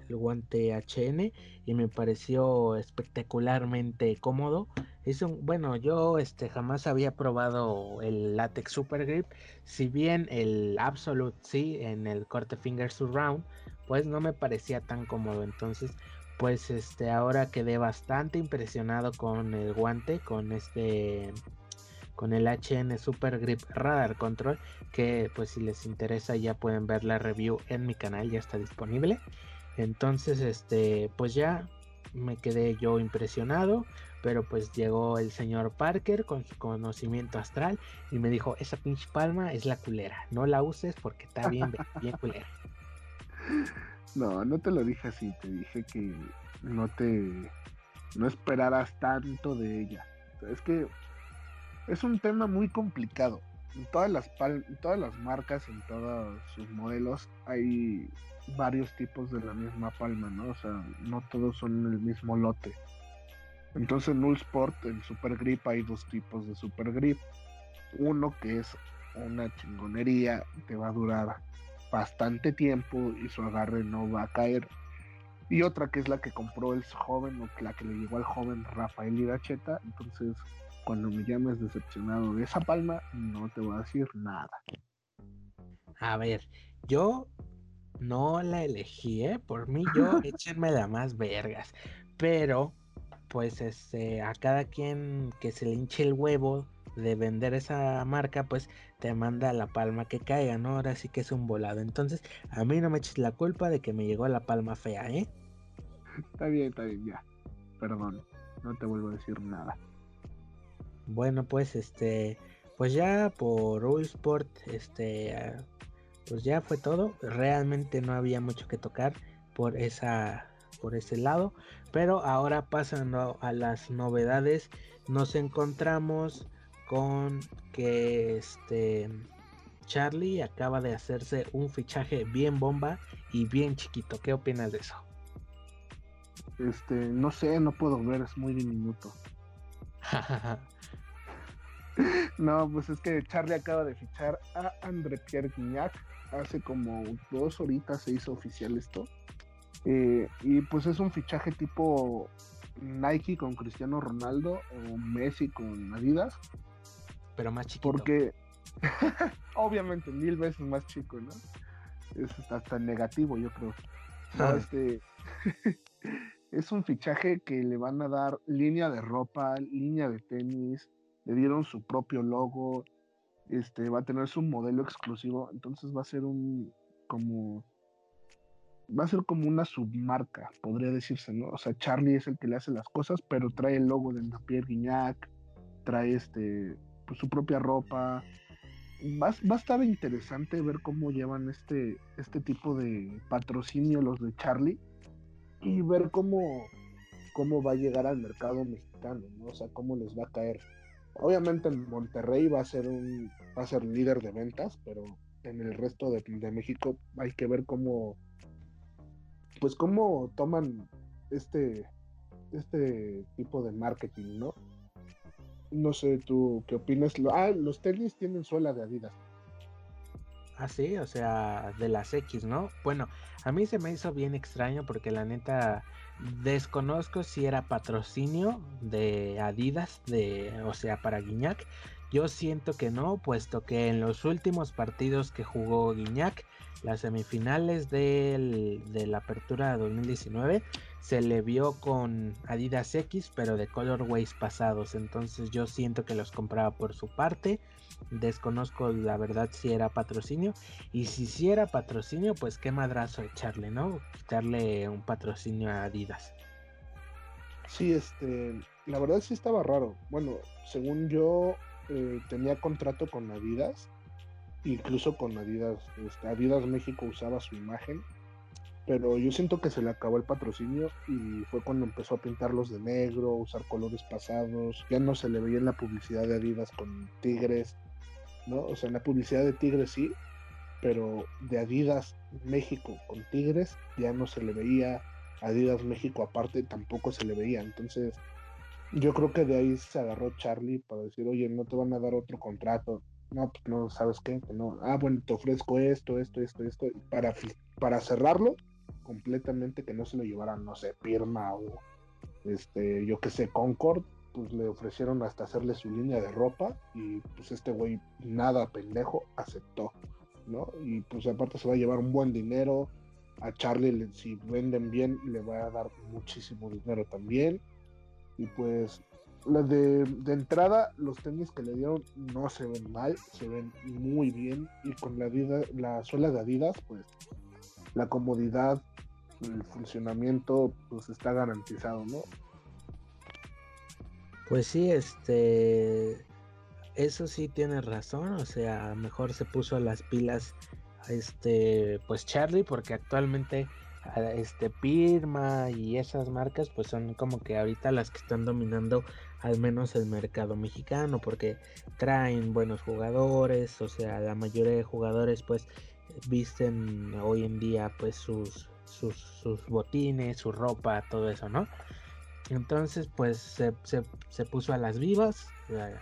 el guante HN y me pareció espectacularmente cómodo. Es un, bueno, yo este jamás había probado el látex Super Grip, si bien el Absolute sí en el corte Finger Surround, pues no me parecía tan cómodo, entonces pues este ahora quedé bastante impresionado con el guante, con este con el HN Super Grip Radar Control, que pues si les interesa ya pueden ver la review en mi canal, ya está disponible. Entonces, este, pues ya me quedé yo impresionado, pero pues llegó el señor Parker con su conocimiento astral y me dijo, esa pinche palma es la culera, no la uses porque está bien, bien culera. No, no te lo dije así, te dije que no te, no esperaras tanto de ella. Es que es un tema muy complicado. En todas las, en todas las marcas, en todos sus modelos, hay varios tipos de la misma palma, ¿no? O sea, no todos son el mismo lote. Entonces en Sport, en Super Grip, hay dos tipos de Super Grip. Uno que es una chingonería, te va a durar bastante tiempo y su agarre no va a caer. Y otra que es la que compró el joven o la que le llegó al joven Rafael Iracheta. Entonces, cuando me llames decepcionado de esa palma, no te voy a decir nada. A ver, yo no la elegí, ¿eh? Por mí yo échenme la más vergas. Pero, pues, este, a cada quien que se le hinche el huevo de vender esa marca, pues te manda la palma que caiga, ¿no? Ahora sí que es un volado. Entonces, a mí no me eches la culpa de que me llegó la palma fea, ¿eh? Está bien, está bien, ya. Perdón, no te vuelvo a decir nada. Bueno, pues este, pues ya por Sport, este, pues ya fue todo. Realmente no había mucho que tocar por esa por ese lado, pero ahora pasando a las novedades, nos encontramos con que este Charlie acaba de hacerse un fichaje bien bomba y bien chiquito. ¿Qué opinas de eso? Este, no sé, no puedo ver, es muy diminuto. no, pues es que Charlie acaba de fichar a André Pierre Guignac hace como dos horitas se hizo oficial esto. Eh, y pues es un fichaje tipo Nike con Cristiano Ronaldo o Messi con Adidas. Pero más chiquito. Porque, obviamente, mil veces más chico, ¿no? Es hasta negativo, yo creo. Ah. este, es un fichaje que le van a dar línea de ropa, línea de tenis, le dieron su propio logo, este, va a tener su modelo exclusivo, entonces va a ser un como va a ser como una submarca, podría decirse, ¿no? O sea, Charlie es el que le hace las cosas, pero trae el logo de Napier Guignac, trae este pues, su propia ropa. Va, va, a estar interesante ver cómo llevan este, este tipo de patrocinio los de Charlie y ver cómo, cómo va a llegar al mercado mexicano, ¿no? O sea, cómo les va a caer. Obviamente en Monterrey va a ser un va a ser líder de ventas, pero en el resto de, México hay que ver cómo pues cómo toman este este tipo de marketing, ¿no? No sé tú qué opinas. Ah, los tenis tienen suela de Adidas. Ah, sí, o sea, de las X, ¿no? Bueno, a mí se me hizo bien extraño porque la neta desconozco si era patrocinio de Adidas, de, o sea, para Guiñac. Yo siento que no, puesto que en los últimos partidos que jugó Guiñac las semifinales de la apertura 2019 se le vio con Adidas X, pero de colorways pasados. Entonces yo siento que los compraba por su parte. Desconozco la verdad si era patrocinio. Y si sí era patrocinio, pues qué madrazo echarle, ¿no? Quitarle un patrocinio a Adidas. Sí, este, la verdad sí estaba raro. Bueno, según yo eh, tenía contrato con Adidas, incluso con Adidas, este, Adidas México usaba su imagen pero yo siento que se le acabó el patrocinio y fue cuando empezó a pintarlos de negro, usar colores pasados, ya no se le veía en la publicidad de Adidas con Tigres, ¿no? O sea, en la publicidad de Tigres sí, pero de Adidas México con Tigres ya no se le veía, Adidas México aparte tampoco se le veía, entonces yo creo que de ahí se agarró Charlie para decir, oye, no te van a dar otro contrato, no, pues no, ¿sabes qué? No, ah, bueno, te ofrezco esto, esto, esto, esto, para, para cerrarlo completamente que no se lo llevaran, no sé, Pirma o este, yo que sé, Concord, pues le ofrecieron hasta hacerle su línea de ropa y pues este güey nada pendejo aceptó, ¿no? Y pues aparte se va a llevar un buen dinero, a Charlie si venden bien le va a dar muchísimo dinero también y pues de, de, entrada los tenis que le dieron no se ven mal, se ven muy bien y con la, la suela de Adidas pues la comodidad, el funcionamiento, pues está garantizado, ¿no? Pues sí, este, eso sí tiene razón, o sea, mejor se puso las pilas, este, pues Charlie, porque actualmente este Pirma y esas marcas pues son como que ahorita las que están dominando al menos el mercado mexicano porque traen buenos jugadores, o sea, la mayoría de jugadores pues visten hoy en día pues sus, sus, sus botines, su ropa, todo eso, ¿no? Entonces pues se, se, puso a las vivas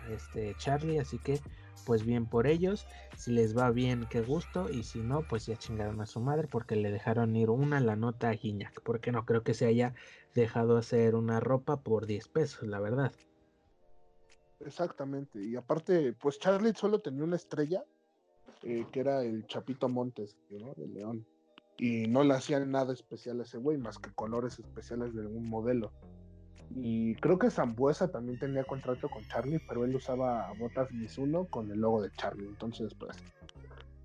este Charlie, así que pues bien por ellos, si les va bien qué gusto y si no pues ya chingaron a su madre porque le dejaron ir una la nota a Guiñac, porque no creo que se haya dejado hacer una ropa por 10 pesos, la verdad. Exactamente, y aparte pues Charlie solo tenía una estrella eh, que era el Chapito Montes, ¿no? De León. Y no le hacían nada especial a ese güey, más que colores especiales de algún modelo. Y creo que Zambuesa también tenía contrato con Charlie, pero él usaba botas Mizuno con el logo de Charlie. Entonces, pues,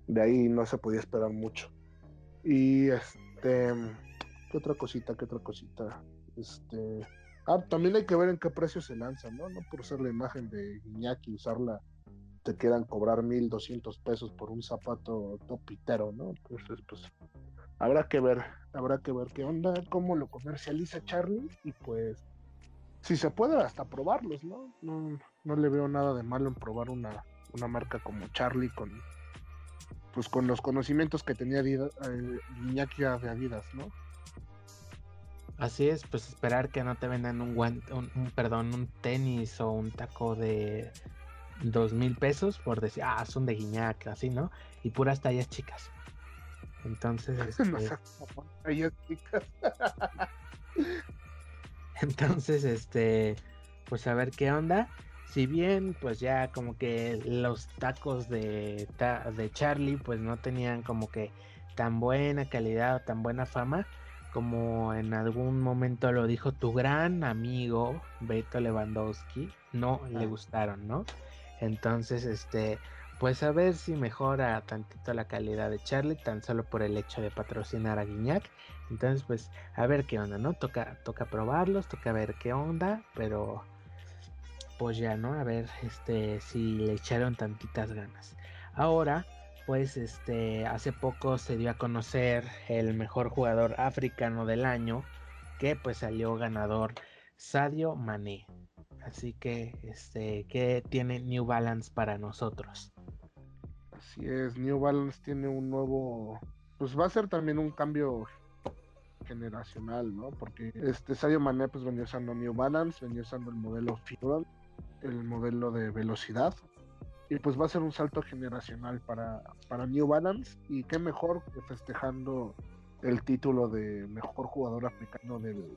de ahí no se podía esperar mucho. Y este, ¿qué otra cosita? ¿Qué otra cosita? Este, ah, también hay que ver en qué precio se lanza, ¿no? No por ser la imagen de Iñaki, usarla te quieran cobrar mil doscientos pesos por un zapato topitero, ¿no? Entonces, pues habrá que ver, habrá que ver qué onda, cómo lo comercializa Charlie y pues si se puede hasta probarlos, ¿no? No, no le veo nada de malo en probar una, una marca como Charlie con pues con los conocimientos que tenía Adidas, eh, de Adidas, ¿no? Así es, pues esperar que no te vendan un guante, un, perdón, un tenis o un taco de dos mil pesos por decir, ah, son de Guiñac, así, ¿no? Y puras tallas chicas. Entonces, este... chicas. Entonces, este, pues a ver qué onda. Si bien, pues ya como que los tacos de, de Charlie, pues no tenían como que tan buena calidad o tan buena fama, como en algún momento lo dijo tu gran amigo Beto Lewandowski, no le ah. gustaron, ¿no? Entonces, este, pues a ver si mejora tantito la calidad de Charlie, tan solo por el hecho de patrocinar a Guiñac. Entonces, pues a ver qué onda, ¿no? Toca, toca probarlos, toca ver qué onda, pero pues ya, ¿no? A ver, este, si le echaron tantitas ganas. Ahora, pues este, hace poco se dio a conocer el mejor jugador africano del año, que pues salió ganador Sadio Mané. Así que, este, ¿qué tiene New Balance para nosotros? Así es, New Balance tiene un nuevo, pues va a ser también un cambio generacional, ¿no? Porque este Sadio Mané pues venía usando New Balance, venía usando el modelo Fibron, el modelo de velocidad, y pues va a ser un salto generacional para, para New Balance, y qué mejor que festejando el título de mejor jugador africano del,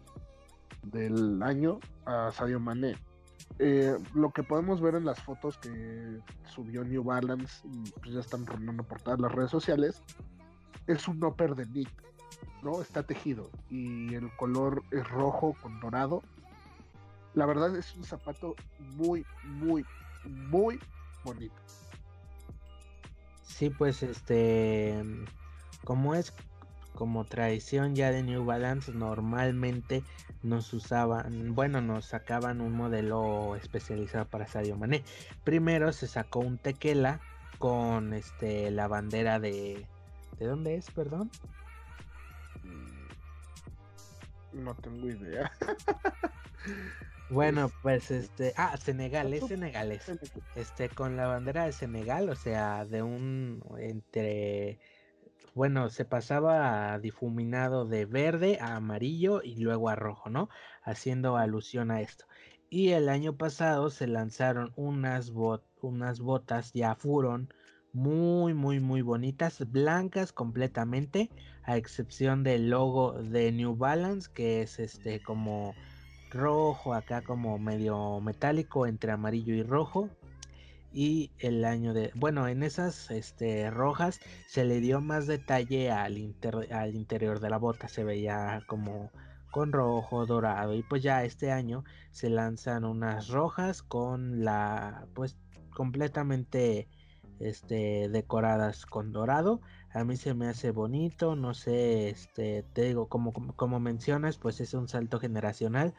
del año a Sadio Mané. Eh, lo que podemos ver en las fotos que subió New Balance y pues ya están rondando por todas las redes sociales es un upper de Nick, ¿no? Está tejido y el color es rojo con dorado. La verdad es un zapato muy, muy, muy bonito. Sí, pues este, como es como tradición ya de New Balance, normalmente nos usaban, bueno, nos sacaban un modelo especializado para Sadio Mané. Primero se sacó un tequila con este la bandera de ¿De dónde es, perdón? Mm, no tengo idea. Bueno, pues este, ah, Senegal, es senegalés. Este, con la bandera de Senegal, o sea, de un entre bueno, se pasaba difuminado de verde a amarillo y luego a rojo, ¿no? Haciendo alusión a esto. Y el año pasado se lanzaron unas, unas botas ya fueron muy, muy, muy bonitas, blancas completamente, a excepción del logo de New Balance, que es este como rojo, acá como medio metálico entre amarillo y rojo. Y el año de, bueno, en esas este, rojas se le dio más detalle al, al interior de la bota, se veía como con rojo, dorado. Y pues ya este año se lanzan unas rojas con la, pues completamente este, decoradas con dorado. A mí se me hace bonito, no sé, este, te digo, como, como, mencionas, pues es un salto generacional.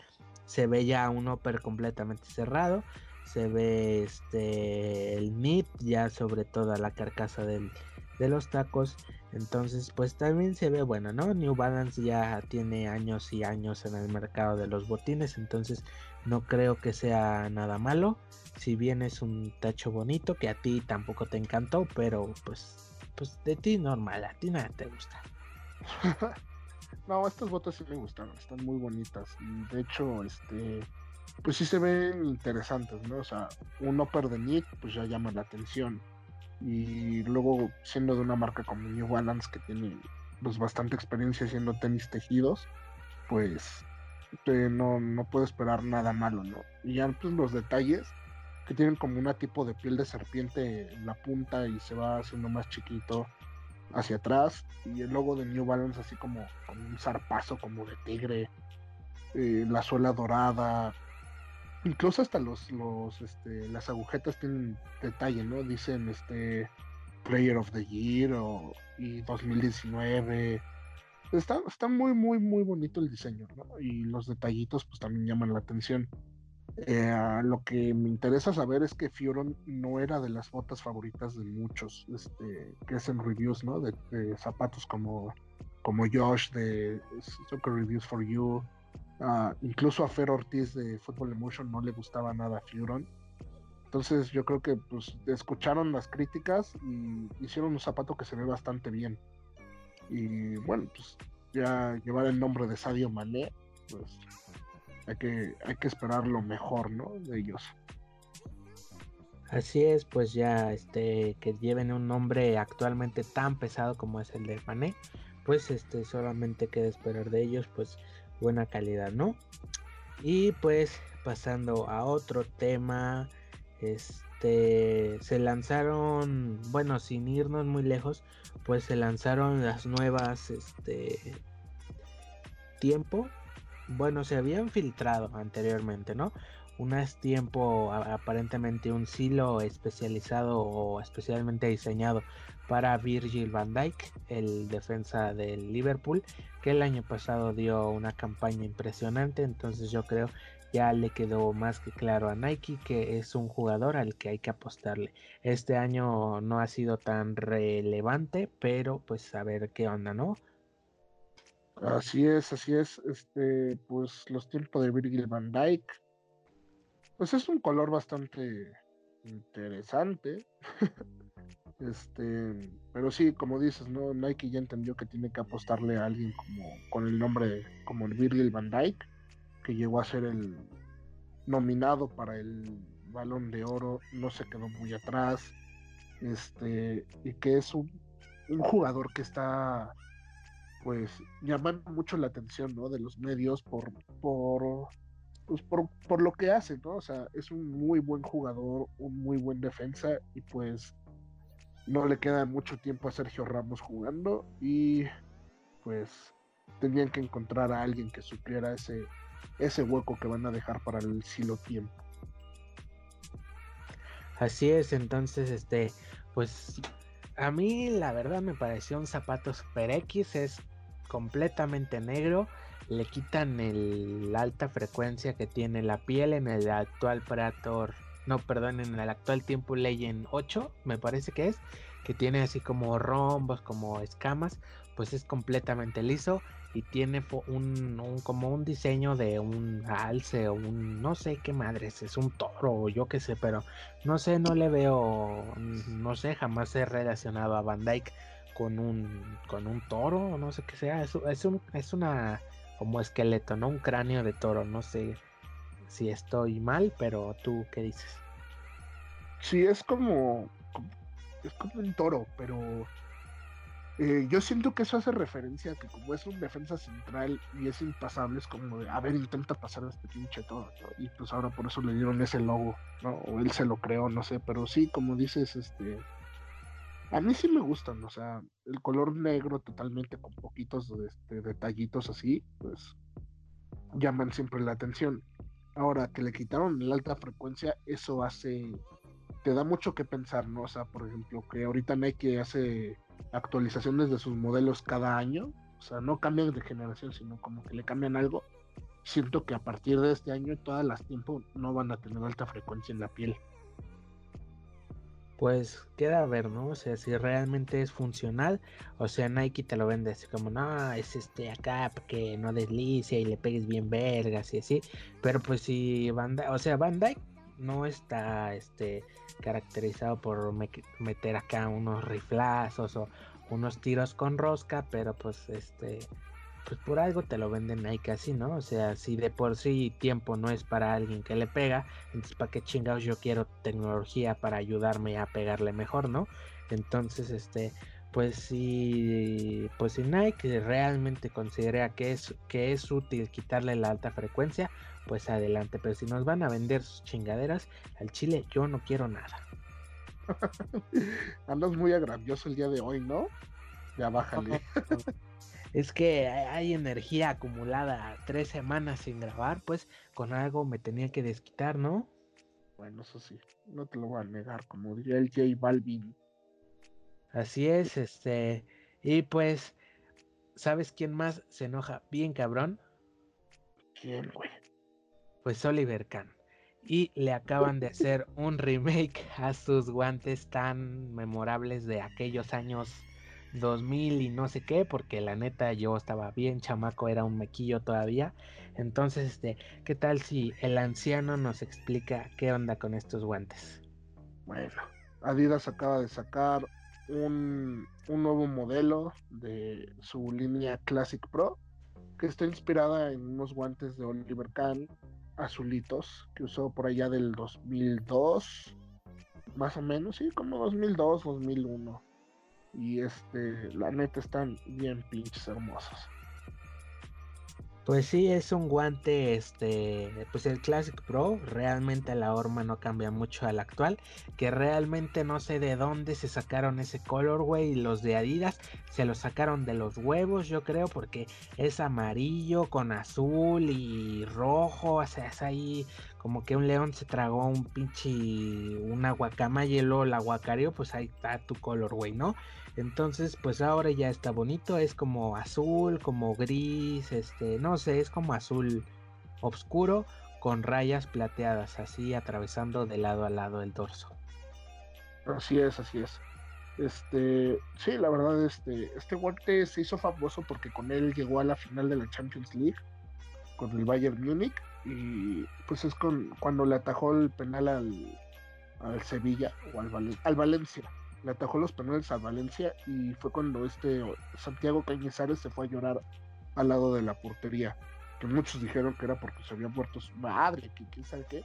Se ve ya un upper completamente cerrado. Se ve este el mid ya sobre toda la carcasa del, de los tacos. Entonces, pues también se ve bueno, ¿no? New Balance ya tiene años y años en el mercado de los botines, entonces no creo que sea nada malo. Si bien es un tacho bonito que a ti tampoco te encantó, pero pues, pues de ti normal, a ti nada te gusta. no, estas botas sí me gustaron, están muy bonitas. De hecho, este, pues sí se ven interesantes, ¿no? O sea, un upper de Nick, pues ya llama la atención y luego siendo de una marca como New Balance que tiene pues bastante experiencia haciendo tenis tejidos, pues no, no puedo esperar nada malo, ¿no? Y ya pues los detalles que tienen como una tipo de piel de serpiente en la punta y se va haciendo más chiquito hacia atrás y el logo de New Balance así como con un zarpazo como de tigre, eh, la suela dorada, incluso hasta los, los este, las agujetas tienen detalle, ¿no? Dicen este Player of the Year o y 2019. Está, está muy, muy, muy bonito el diseño. Y los detallitos pues también llaman la atención. Eh, lo que me interesa saber es que Fioron no era de las botas favoritas de muchos este, que hacen reviews, ¿no? De, zapatos como, como Josh de Soccer Reviews for You, Ah, incluso a Fer Ortiz de Football Emotion no le gustaba nada a Furon. Entonces yo creo que pues escucharon las críticas y hicieron un zapato que se ve bastante bien. Y bueno, pues ya llevar el nombre de Sadio Mané, pues hay que, hay que esperar lo mejor, ¿no? De ellos. Así es, pues ya este que lleven un nombre actualmente tan pesado como es el de Mané, pues este solamente queda esperar de ellos, pues buena calidad, ¿no? Y pues pasando a otro tema, este se lanzaron, bueno, sin irnos muy lejos, pues se lanzaron las nuevas este tiempo. Bueno, se habían filtrado anteriormente, ¿no? Unas tiempo aparentemente un silo especializado o especialmente diseñado para Virgil van Dijk, el defensa del Liverpool, que el año pasado dio una campaña impresionante, entonces yo creo ya le quedó más que claro a Nike que es un jugador al que hay que apostarle. Este año no ha sido tan relevante, pero pues a ver qué onda, ¿no? Así es, así es. Este, pues los tiempos de Virgil van Dijk. Pues es un color bastante interesante. Este, pero sí, como dices, ¿no? Nike ya entendió que tiene que apostarle a alguien como con el nombre como el Virgil van Dyke, que llegó a ser el nominado para el Balón de Oro, no se quedó muy atrás. Este, y que es un, un jugador que está pues llamando mucho la atención, ¿no? De los medios por por pues por, por lo que hace, ¿no? O sea, es un muy buen jugador, un muy buen defensa y pues no le queda mucho tiempo a Sergio Ramos jugando y pues tenían que encontrar a alguien que supliera ese, ese hueco que van a dejar para el silo tiempo. Así es, entonces, este, pues a mí la verdad me pareció un zapato Super X, es completamente negro, le quitan el, la alta frecuencia que tiene la piel en el actual Predator, no, perdón, en el actual tiempo Legend 8, me parece que es, que tiene así como rombos, como escamas, pues es completamente liso y tiene un, como un diseño de un alce o un no sé qué madres, es un toro o yo qué sé, pero no sé, no le veo, no sé, jamás he relacionado a Van Dyke con un con un toro, no sé qué sea, es, es, un, es una como esqueleto, ¿no? Un cráneo de toro, no sé si estoy mal, pero tú qué dices? Sí, es como es como un toro, pero eh, yo siento que eso hace referencia a que como es un defensa central y es impasable, es como de, a ver, intenta pasar a este pinche todo, Y pues ahora por eso le dieron ese logo, ¿no? O él se lo creó, no sé, pero sí, como dices, este... A mí sí me gustan, o sea, el color negro totalmente con poquitos este, detallitos así, pues llaman siempre la atención. Ahora que le quitaron la alta frecuencia, eso hace, te da mucho que pensar, ¿no? O sea, por ejemplo, que ahorita Nike hace actualizaciones de sus modelos cada año, o sea, no cambian de generación, sino como que le cambian algo. Siento que a partir de este año todas las tiempos no van a tener alta frecuencia en la piel. Pues queda a ver, ¿no? O sea, si realmente es funcional, o sea, Nike te lo vende así como, no, es este acá que no deslice y le pegues bien vergas y así. Pero pues si Van o sea, Van Dyke no está este caracterizado por meter acá unos riflazos o unos tiros con rosca, pero pues este pues por algo te lo venden ahí casi, ¿no? O sea, si de por sí tiempo no es para alguien que le pega, entonces para qué chingados yo quiero tecnología para ayudarme a pegarle mejor, ¿no? Entonces, este, pues si, pues si Nike realmente considera que es, que es útil quitarle la alta frecuencia, pues adelante. Pero si nos van a vender sus chingaderas al chile, yo no quiero nada. Andas muy agravioso el día de hoy, ¿no? Ya bájale. es que hay energía acumulada tres semanas sin grabar, pues con algo me tenía que desquitar, ¿no? Bueno, eso sí, no te lo voy a negar, como diría el J Balvin. Así es, este, y pues, ¿sabes quién más se enoja bien cabrón? ¿Quién, güey? pues Oliver Kahn. Y le acaban de hacer un remake a sus guantes tan memorables de aquellos años 2000 y no sé qué, porque la neta yo estaba bien chamaco, era un mequillo todavía. Entonces, este, ¿qué tal si el anciano nos explica qué onda con estos guantes? Bueno, Adidas acaba de sacar un, un nuevo modelo de su línea Classic Pro, que está inspirada en unos guantes de Oliver Kahn azulitos que usó por allá del 2002, más o menos, sí, como 2002, 2001. Y este, la neta están bien pinches hermosos. Pues sí, es un guante, este, pues el Classic Pro, realmente la horma no cambia mucho al actual, que realmente no sé de dónde se sacaron ese colorway, los de Adidas se los sacaron de los huevos, yo creo, porque es amarillo con azul y rojo, o sea, es ahí como que un león se tragó un pinche, una guacamaya y luego la guacareó, pues ahí está tu colorway, ¿no? Entonces, pues ahora ya está bonito, es como azul, como gris, este, no sé, es como azul oscuro con rayas plateadas, así atravesando de lado a lado el dorso. Así es, así es. Este, sí, la verdad, este, este guante se hizo famoso porque con él llegó a la final de la Champions League con el Bayern Múnich y pues es con cuando le atajó el penal al, al Sevilla o al, al Valencia le atajó los penales a Valencia y fue cuando este Santiago Cañizares se fue a llorar al lado de la portería. Que muchos dijeron que era porque se había muerto su madre, que quién sabe qué.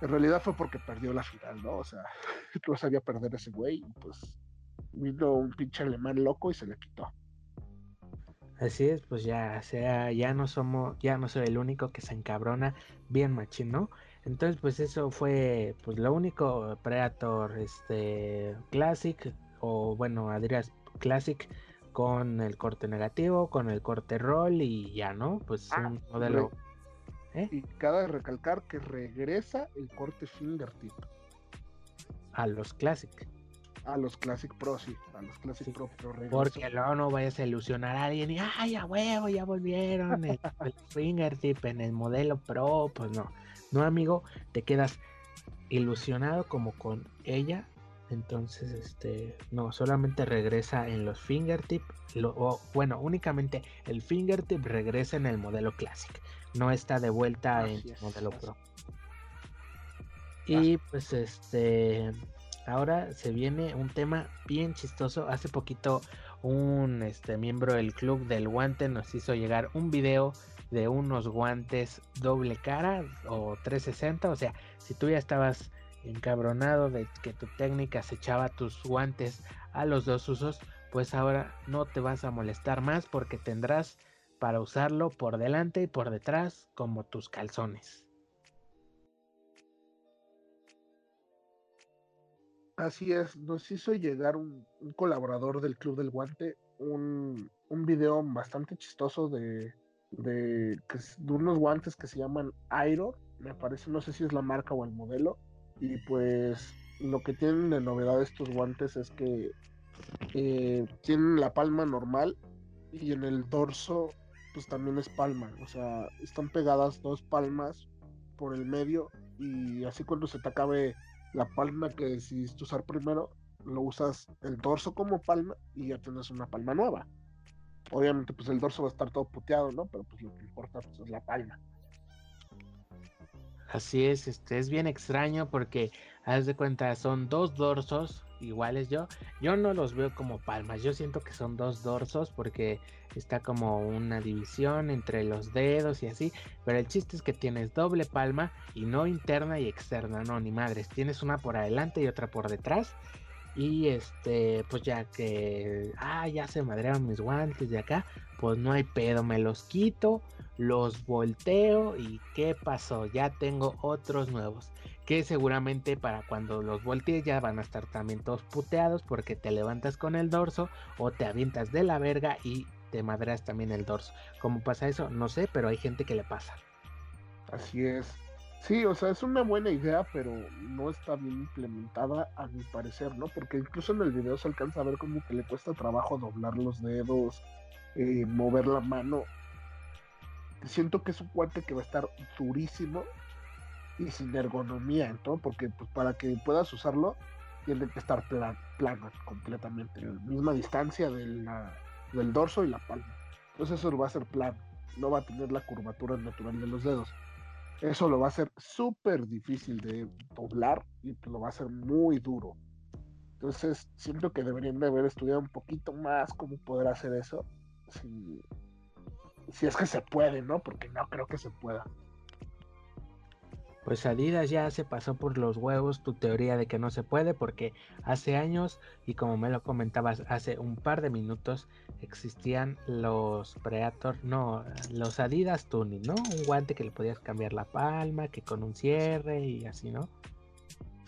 En realidad fue porque perdió la final, ¿no? O sea, no sabía perder ese güey pues vino un pinche alemán loco y se le quitó. Así es, pues ya, sea, ya no somos, ya no soy el único que se encabrona bien machín, ¿no? Entonces, pues eso fue pues lo único Predator este Classic o bueno, Adrias Classic con el corte negativo, con el corte roll y ya, ¿no? Pues Ah, un modelo ¿eh? Y cabe recalcar que regresa el corte fingertip a los Classic. A los Classic Pro, sí, a los Classic Sí, Pro, pero. Porque luego no vayas a ilusionar a alguien y ay a huevo, ya volvieron el, el fingertip en el modelo Pro. Pues no, no amigo, te quedas ilusionado como con ella. Entonces, este, no, solamente regresa en los fingertip. Lo, o, bueno, únicamente el fingertip regresa en el modelo Classic. No está de vuelta Así en es, modelo así- Pro. Y pues este, ahora se viene un tema bien chistoso. Hace poquito un este, miembro del club del guante nos hizo llegar un video de unos guantes doble cara o 360. O sea, si tú ya estabas encabronado de que tu técnica se echaba tus guantes a los dos usos, pues ahora no te vas a molestar más porque tendrás para usarlo por delante y por detrás como tus calzones. Así es, nos hizo llegar un, colaborador del Club del Guante un, un video bastante chistoso de, de, que es- de unos guantes que se llaman Airo, me parece, no sé si es la marca o el modelo, y pues lo que tienen de novedad estos guantes es que eh, tienen la palma normal y en el dorso pues también es palma, o sea, están pegadas dos palmas por el medio y así cuando se te acabe la palma que decidiste usar primero, lo usas el dorso como palma y ya tienes una palma nueva. Obviamente, pues el dorso va a estar todo puteado, ¿no? Pero pues lo que importa pues, es la palma. Así es, este es bien extraño porque haz de cuenta son dos dorsos iguales yo. Yo no los veo como palmas, yo siento que son dos dorsos porque está como una división entre los dedos y así, pero el chiste es que tienes doble palma y no interna y externa, no ni madres, tienes una por adelante y otra por detrás. Y este, pues ya que, ah, ya se madrearon mis guantes de acá, pues no hay pedo, me los quito, los volteo y ¿qué pasó? Ya tengo otros nuevos que seguramente para cuando los voltees ya van a estar también todos puteados porque te levantas con el dorso o te avientas de la verga y te madreas también el dorso. ¿Cómo pasa eso? No sé, pero hay gente que le pasa. Así es. Sí, o sea, es una buena idea, pero no está bien implementada a mi parecer, ¿no? Porque incluso en el video se alcanza a ver como que le cuesta trabajo doblar los dedos, eh, mover la mano. Siento que es un guante que va a estar durísimo y sin ergonomía, ¿no? Porque pues, para que puedas usarlo, tiene que estar plan, plano completamente, la misma distancia del dorso y la palma. Entonces eso va a ser plano, no va a tener la curvatura natural de los dedos. Eso lo va a hacer súper difícil de doblar y lo va a hacer muy duro. Entonces siento que deberían de haber estudiado un poquito más cómo poder hacer eso. Si, si es que se puede, ¿no? Porque no creo que se pueda. Pues Adidas ya se pasó por los huevos tu teoría de que no se puede porque hace años y como me lo comentabas hace un par de minutos existían los Predator, no, los Adidas Tuning, ¿no? Un guante que le podías cambiar la palma, que con un cierre y así, ¿no?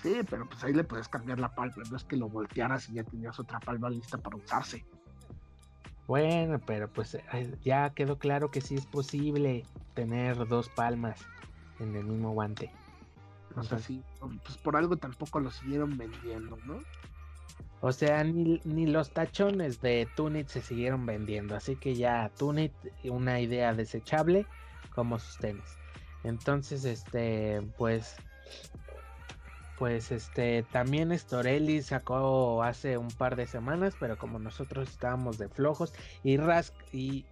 Sí, pero pues ahí le puedes cambiar la palma, no es que lo voltearas y ya tenías otra palma lista para usarse. Bueno, pero pues eh, ya quedó claro que sí es posible tener dos palmas en el mismo guante. O sea, sí, pues por algo tampoco lo siguieron vendiendo, ¿no? O sea, ni, ni los tachones de Tunit se siguieron vendiendo. Así que ya Tunit, una idea desechable como sus tenis. Entonces, este, pues, pues, este, también Storelli sacó hace un par de semanas, pero como nosotros estábamos de flojos y ras y,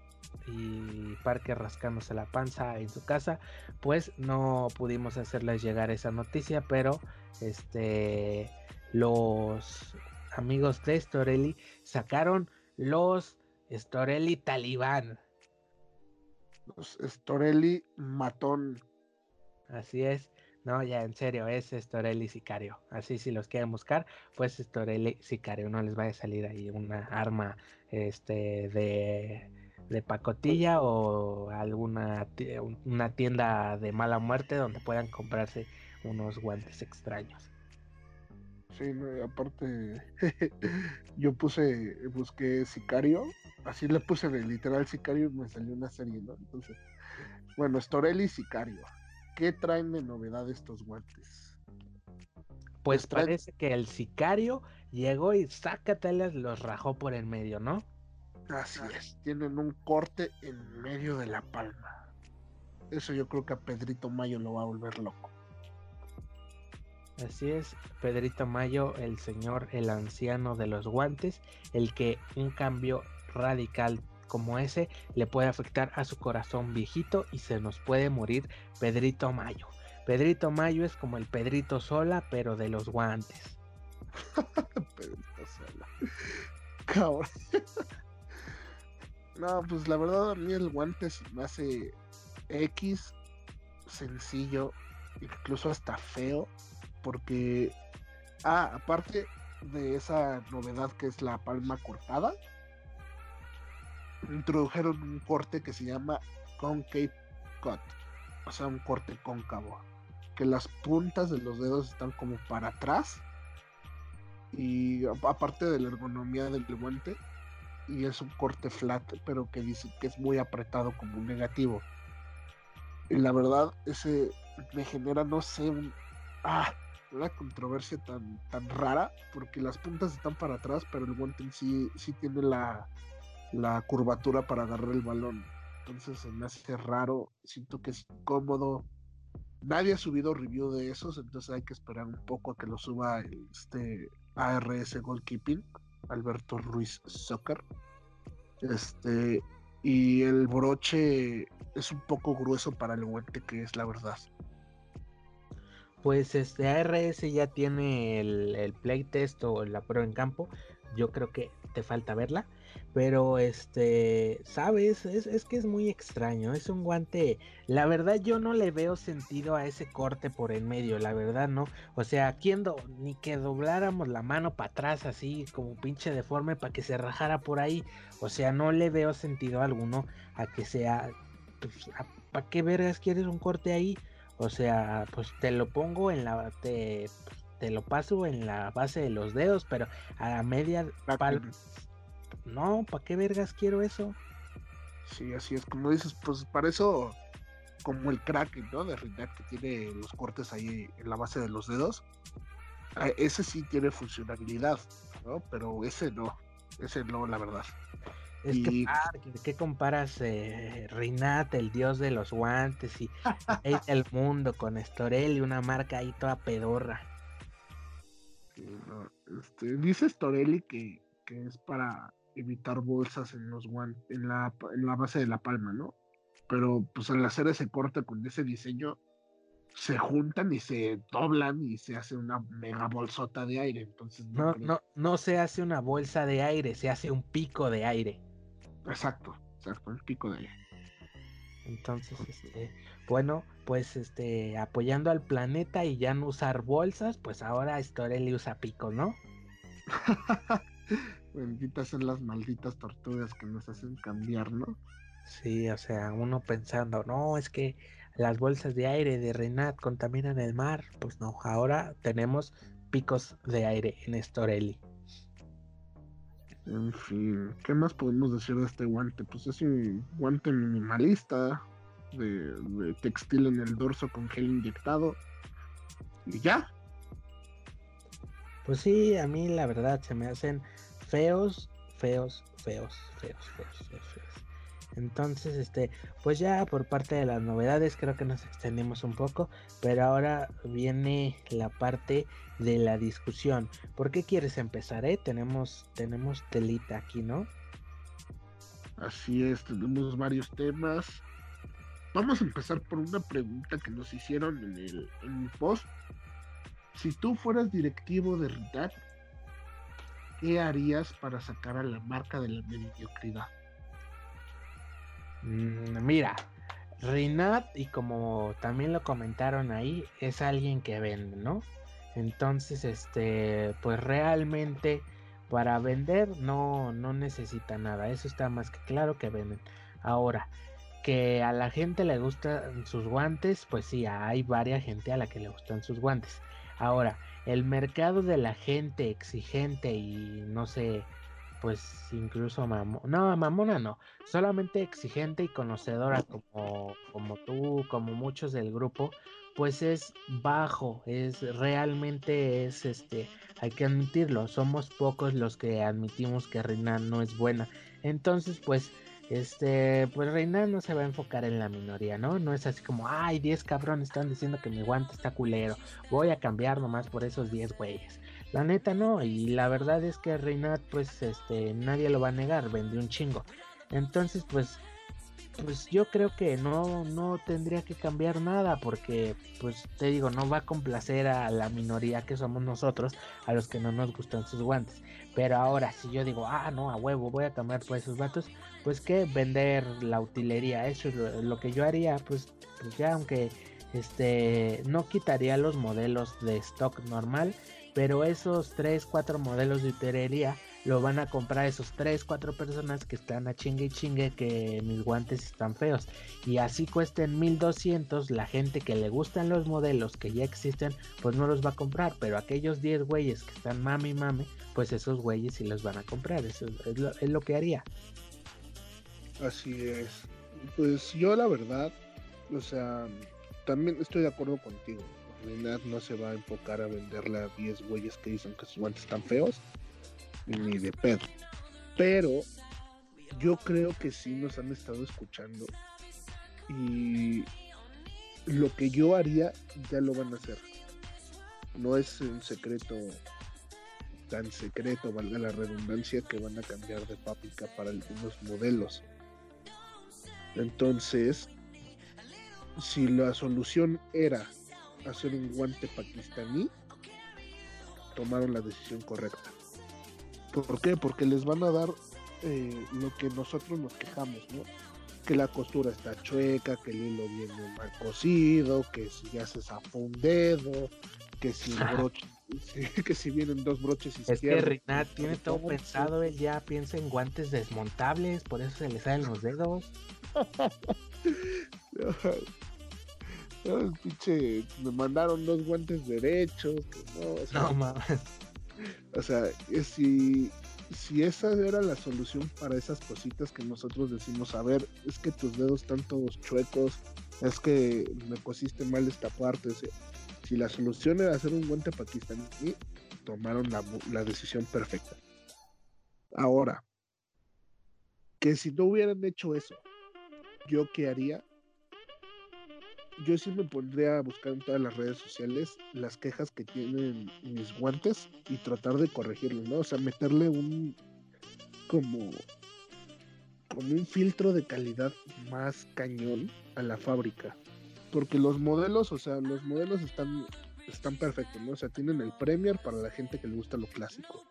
y Parque rascándose la panza en su casa, pues no pudimos hacerles llegar esa noticia, pero este, los amigos de Storelli sacaron los Storelli Talibán. Los Storelli Matón. Así es. No, ya en serio, es Storelli Sicario. Así si los quieren buscar, pues Storelli Sicario. No les va a salir ahí una arma este de, de pacotilla o alguna una tienda de mala muerte donde puedan comprarse unos guantes extraños. Sí, aparte yo puse, busqué Sicario, así le puse literal Sicario y me salió una serie, ¿no? Entonces, bueno, Storelli Sicario. ¿Qué traen de novedad estos guantes? Pues parece que el Sicario llegó y sácateles los rajó por el medio, ¿no? Así es, tienen un corte en medio de la palma. Eso yo creo que a Pedrito Mayo lo va a volver loco. Así es, Pedrito Mayo, el señor, el anciano de los guantes, el que un cambio radical como ese le puede afectar a su corazón viejito y se nos puede morir Pedrito Mayo. Pedrito Mayo es como el Pedrito Sola, pero de los guantes. Pedrito Sola. Cabrón. no, pues la verdad a mí el guante me hace X, sencillo, incluso hasta feo porque, ah, aparte de esa novedad que es la palma cortada, introdujeron un corte que se llama concave cut, o sea, un corte cóncavo, que las puntas de los dedos están como para atrás y aparte de la ergonomía del guante y es un corte flat, pero que dice que es muy apretado como un negativo. Y la verdad, ese me genera, no sé, un, ah, una controversia tan, tan rara, porque las puntas están para atrás, pero el guante en sí, sí tiene la, la curvatura para agarrar el balón. Entonces se me hace raro, siento que es incómodo. Nadie ha subido review de esos, entonces hay que esperar un poco a que lo suba este ARS Goalkeeping, Alberto Ruiz Soccer. Este, y el broche es un poco grueso para el guante que es la verdad pues este ARS ya tiene el, el playtest o la prueba en campo. Yo creo que te falta verla. Pero este, sabes, es, que es muy extraño. Es un guante. La verdad, yo no le veo sentido a ese corte por en medio. La verdad, no. O sea, ¿quién ni que dobláramos la mano para atrás así, como pinche deforme, para que se rajara por ahí. O sea, no le veo sentido alguno a que sea. Pues, ¿Para qué vergas quieres un corte ahí? O sea, pues te lo pongo en la. Te, te lo paso en la base de los dedos, pero a la media palma. No, ¿para qué vergas quiero eso? Sí, así es. Como dices, pues para eso, como el crack, ¿no? De Rinat que tiene los cortes ahí en la base de los dedos. Ese sí tiene funcionalidad, ¿no? Pero ese no. Ese no, la verdad. Es que, ¿qué comparas eh, Rinat, el dios de los guantes, y el mundo con Storelli, una marca ahí toda pedorra? este, dice Storelli que, es para evitar bolsas en los guantes, en la, en la base de la palma, ¿no? Pero pues al hacer ese corte con ese diseño, se juntan y se doblan y se hace una mega bolsota de aire. Entonces no, no, no se hace una bolsa de aire, se hace un pico de aire. Exacto, exacto, el pico de Entonces, este, bueno, pues este, apoyando al planeta y ya no usar bolsas, pues ahora Storelli usa pico, ¿no? Benditas son las malditas tortugas que nos hacen cambiar, ¿no? Sí, o sea, uno pensando, no, es que las bolsas de aire de Renat contaminan el mar. Pues no, ahora tenemos picos de aire en Storelli. En fin, ¿qué más podemos decir de este guante? Pues es un guante minimalista, de, textil en el dorso con gel inyectado. Y ya. Pues sí, a mí la verdad se me hacen feos, feos, feos, feos, feos, feos, feos. Entonces, este, pues ya por parte de las novedades creo que nos extendimos un poco, pero ahora viene la parte de la discusión. ¿Por qué quieres empezar, eh? Tenemos tenemos telita aquí, ¿no? Así es, tenemos varios temas. Vamos a empezar por una pregunta que nos hicieron en el, en el post. Si tú fueras directivo de Ritat, ¿qué harías para sacar a la marca de la mediocridad? Mm, mira, Rinat, y como también lo comentaron ahí, es alguien que vende, ¿no? Entonces, este, pues realmente, para vender no, no necesita nada, eso está más que claro que venden. Ahora, que a la gente le gustan sus guantes, pues sí, hay varias gente a la que le gustan sus guantes. Ahora, el mercado de la gente exigente y no sé, pues incluso mamona, no, mamona no, solamente exigente y conocedora como, como tú, como muchos del grupo, pues es bajo, es realmente es este, hay que admitirlo, somos pocos los que admitimos que Reina no es buena. Entonces, pues este, pues Reina no se va a enfocar en la minoría, ¿no? No es así como, ay, 10 cabrones están diciendo que mi guante está culero, voy a cambiar nomás por esos 10 güeyes. La neta no, y la verdad es que Reina, pues, este, nadie lo va a negar, vendió un chingo. Entonces, pues, pues yo creo que no, no tendría que cambiar nada porque, pues te digo, no va a complacer a la minoría que somos nosotros, a los que no nos gustan sus guantes. Pero ahora, si yo digo, ah, no, a huevo, voy a cambiar por esos vatos, pues que vender la utilería, eso es lo, que yo haría, pues, pues ya aunque este no quitaría los modelos de stock normal, pero esos 3, 4 modelos de utilería lo van a comprar esos 3, 4 personas que están a chingue y chingue que mis guantes están feos. Y así cuesten 1200, la gente que le gustan los modelos que ya existen, pues no los va a comprar. Pero aquellos 10 güeyes que están mami mami, pues esos güeyes sí los van a comprar. Eso es lo, es lo que haría. Así es. Pues yo la verdad, o sea, también estoy de acuerdo contigo. Renat no se va a enfocar a venderle a 10 güeyes que dicen que sus guantes están feos ni de pedo. Pero yo creo que sí nos han estado escuchando y lo que yo haría ya lo van a hacer. No es un secreto tan secreto, valga la redundancia, que van a cambiar de fábrica para algunos modelos. Entonces, si la solución era hacer un guante pakistaní, tomaron la decisión correcta. ¿Por qué? Porque les van a dar eh, lo que nosotros nos quejamos, ¿no? Que la costura está chueca, que el hilo viene mal cosido, que si ya se zafó un dedo, que si el broche, que si vienen dos broches izquierdos. Es que Rinat tiene todo pensado, él ya piensa en guantes desmontables, por eso se le salen los dedos. pinche, me mandaron dos guantes derechos, no, no mames. O sea, si, si esa era la solución para esas cositas que nosotros decimos, a ver, es que tus dedos están todos chuecos, es que me cosiste mal esta parte. si la solución era hacer un guante pakistaní, tomaron la, la decisión perfecta. Ahora, que si no hubieran hecho eso, ¿yo qué haría? Yo sí me pondría a buscar en todas las redes sociales las quejas que tienen mis guantes y tratar de corregirlo, ¿no? O sea, meterle un como como un filtro de calidad más cañón a la fábrica. Porque los modelos, o sea, los modelos están están perfectos, ¿no? O sea, tienen el Premier para la gente que le gusta lo clásico,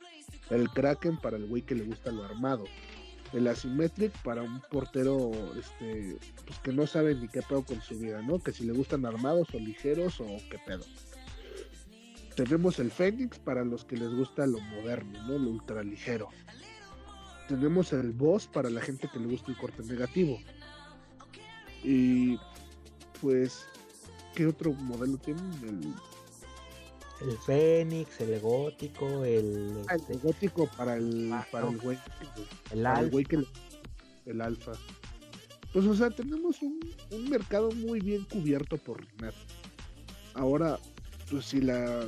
el Kraken para el güey que le gusta lo armado, el Asymmetric para un portero este pues que no sabe ni qué pedo con su vida, ¿no? Que si le gustan armados o ligeros o qué pedo. Tenemos el Phoenix para los que les gusta lo moderno, ¿no? Lo ultra ligero. Tenemos el Boss para la gente que le gusta el corte negativo. Y pues, ¿qué otro modelo tienen? El el Fénix, el gótico, el. Ah, el gótico para el, ah, para el güey. El alfa. El, alfa. Pues, o sea, tenemos un, mercado muy bien cubierto por Renat. Ahora, pues si la.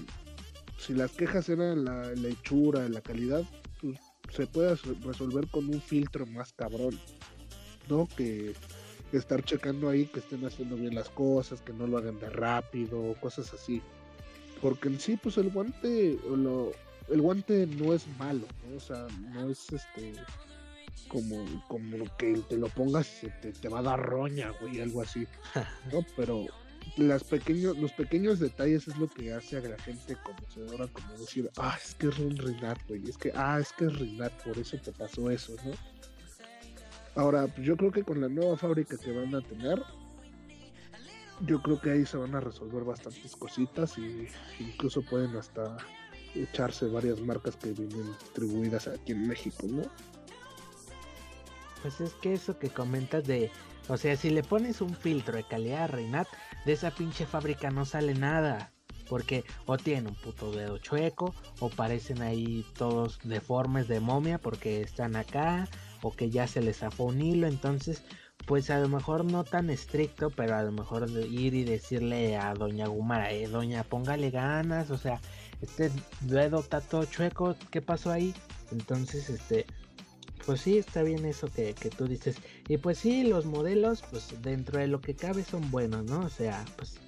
Si las quejas eran la, la hechura, la calidad, pues se puede resolver con un filtro más cabrón. ¿No? Que estar checando ahí que estén haciendo bien las cosas, que no lo hagan de rápido, cosas así. Porque en sí, pues el guante, lo, el guante no es malo, ¿no? O sea, no es este como, como que te lo pongas y te, te va a dar roña, güey, algo así, ¿no? Pero las pequeños, los pequeños detalles es lo que hace a la gente conocedora como decir, ah, es que es un Rinat, güey, es que, ah, es que es Rinat, por eso te pasó eso, ¿no? Ahora, pues yo creo que con la nueva fábrica que van a tener, yo creo que ahí se van a resolver bastantes cositas y incluso pueden hasta echarse varias marcas que vienen distribuidas aquí en México, ¿no? Pues es que eso que comentas de, o sea, si le pones un filtro de calidad a Reinat, de esa pinche fábrica no sale nada. Porque o tiene un puto dedo chueco, o parecen ahí todos deformes de momia porque están acá, o que ya se les zafó un hilo. Entonces, pues a lo mejor no tan estricto, pero a lo mejor ir y decirle a Doña Gumara, eh, Doña, póngale ganas, o sea, este dedo está todo chueco, ¿qué pasó ahí? Entonces, este, pues sí, está bien eso que, que, tú dices. Y pues sí, los modelos, pues dentro de lo que cabe son buenos, ¿no? O sea, pues,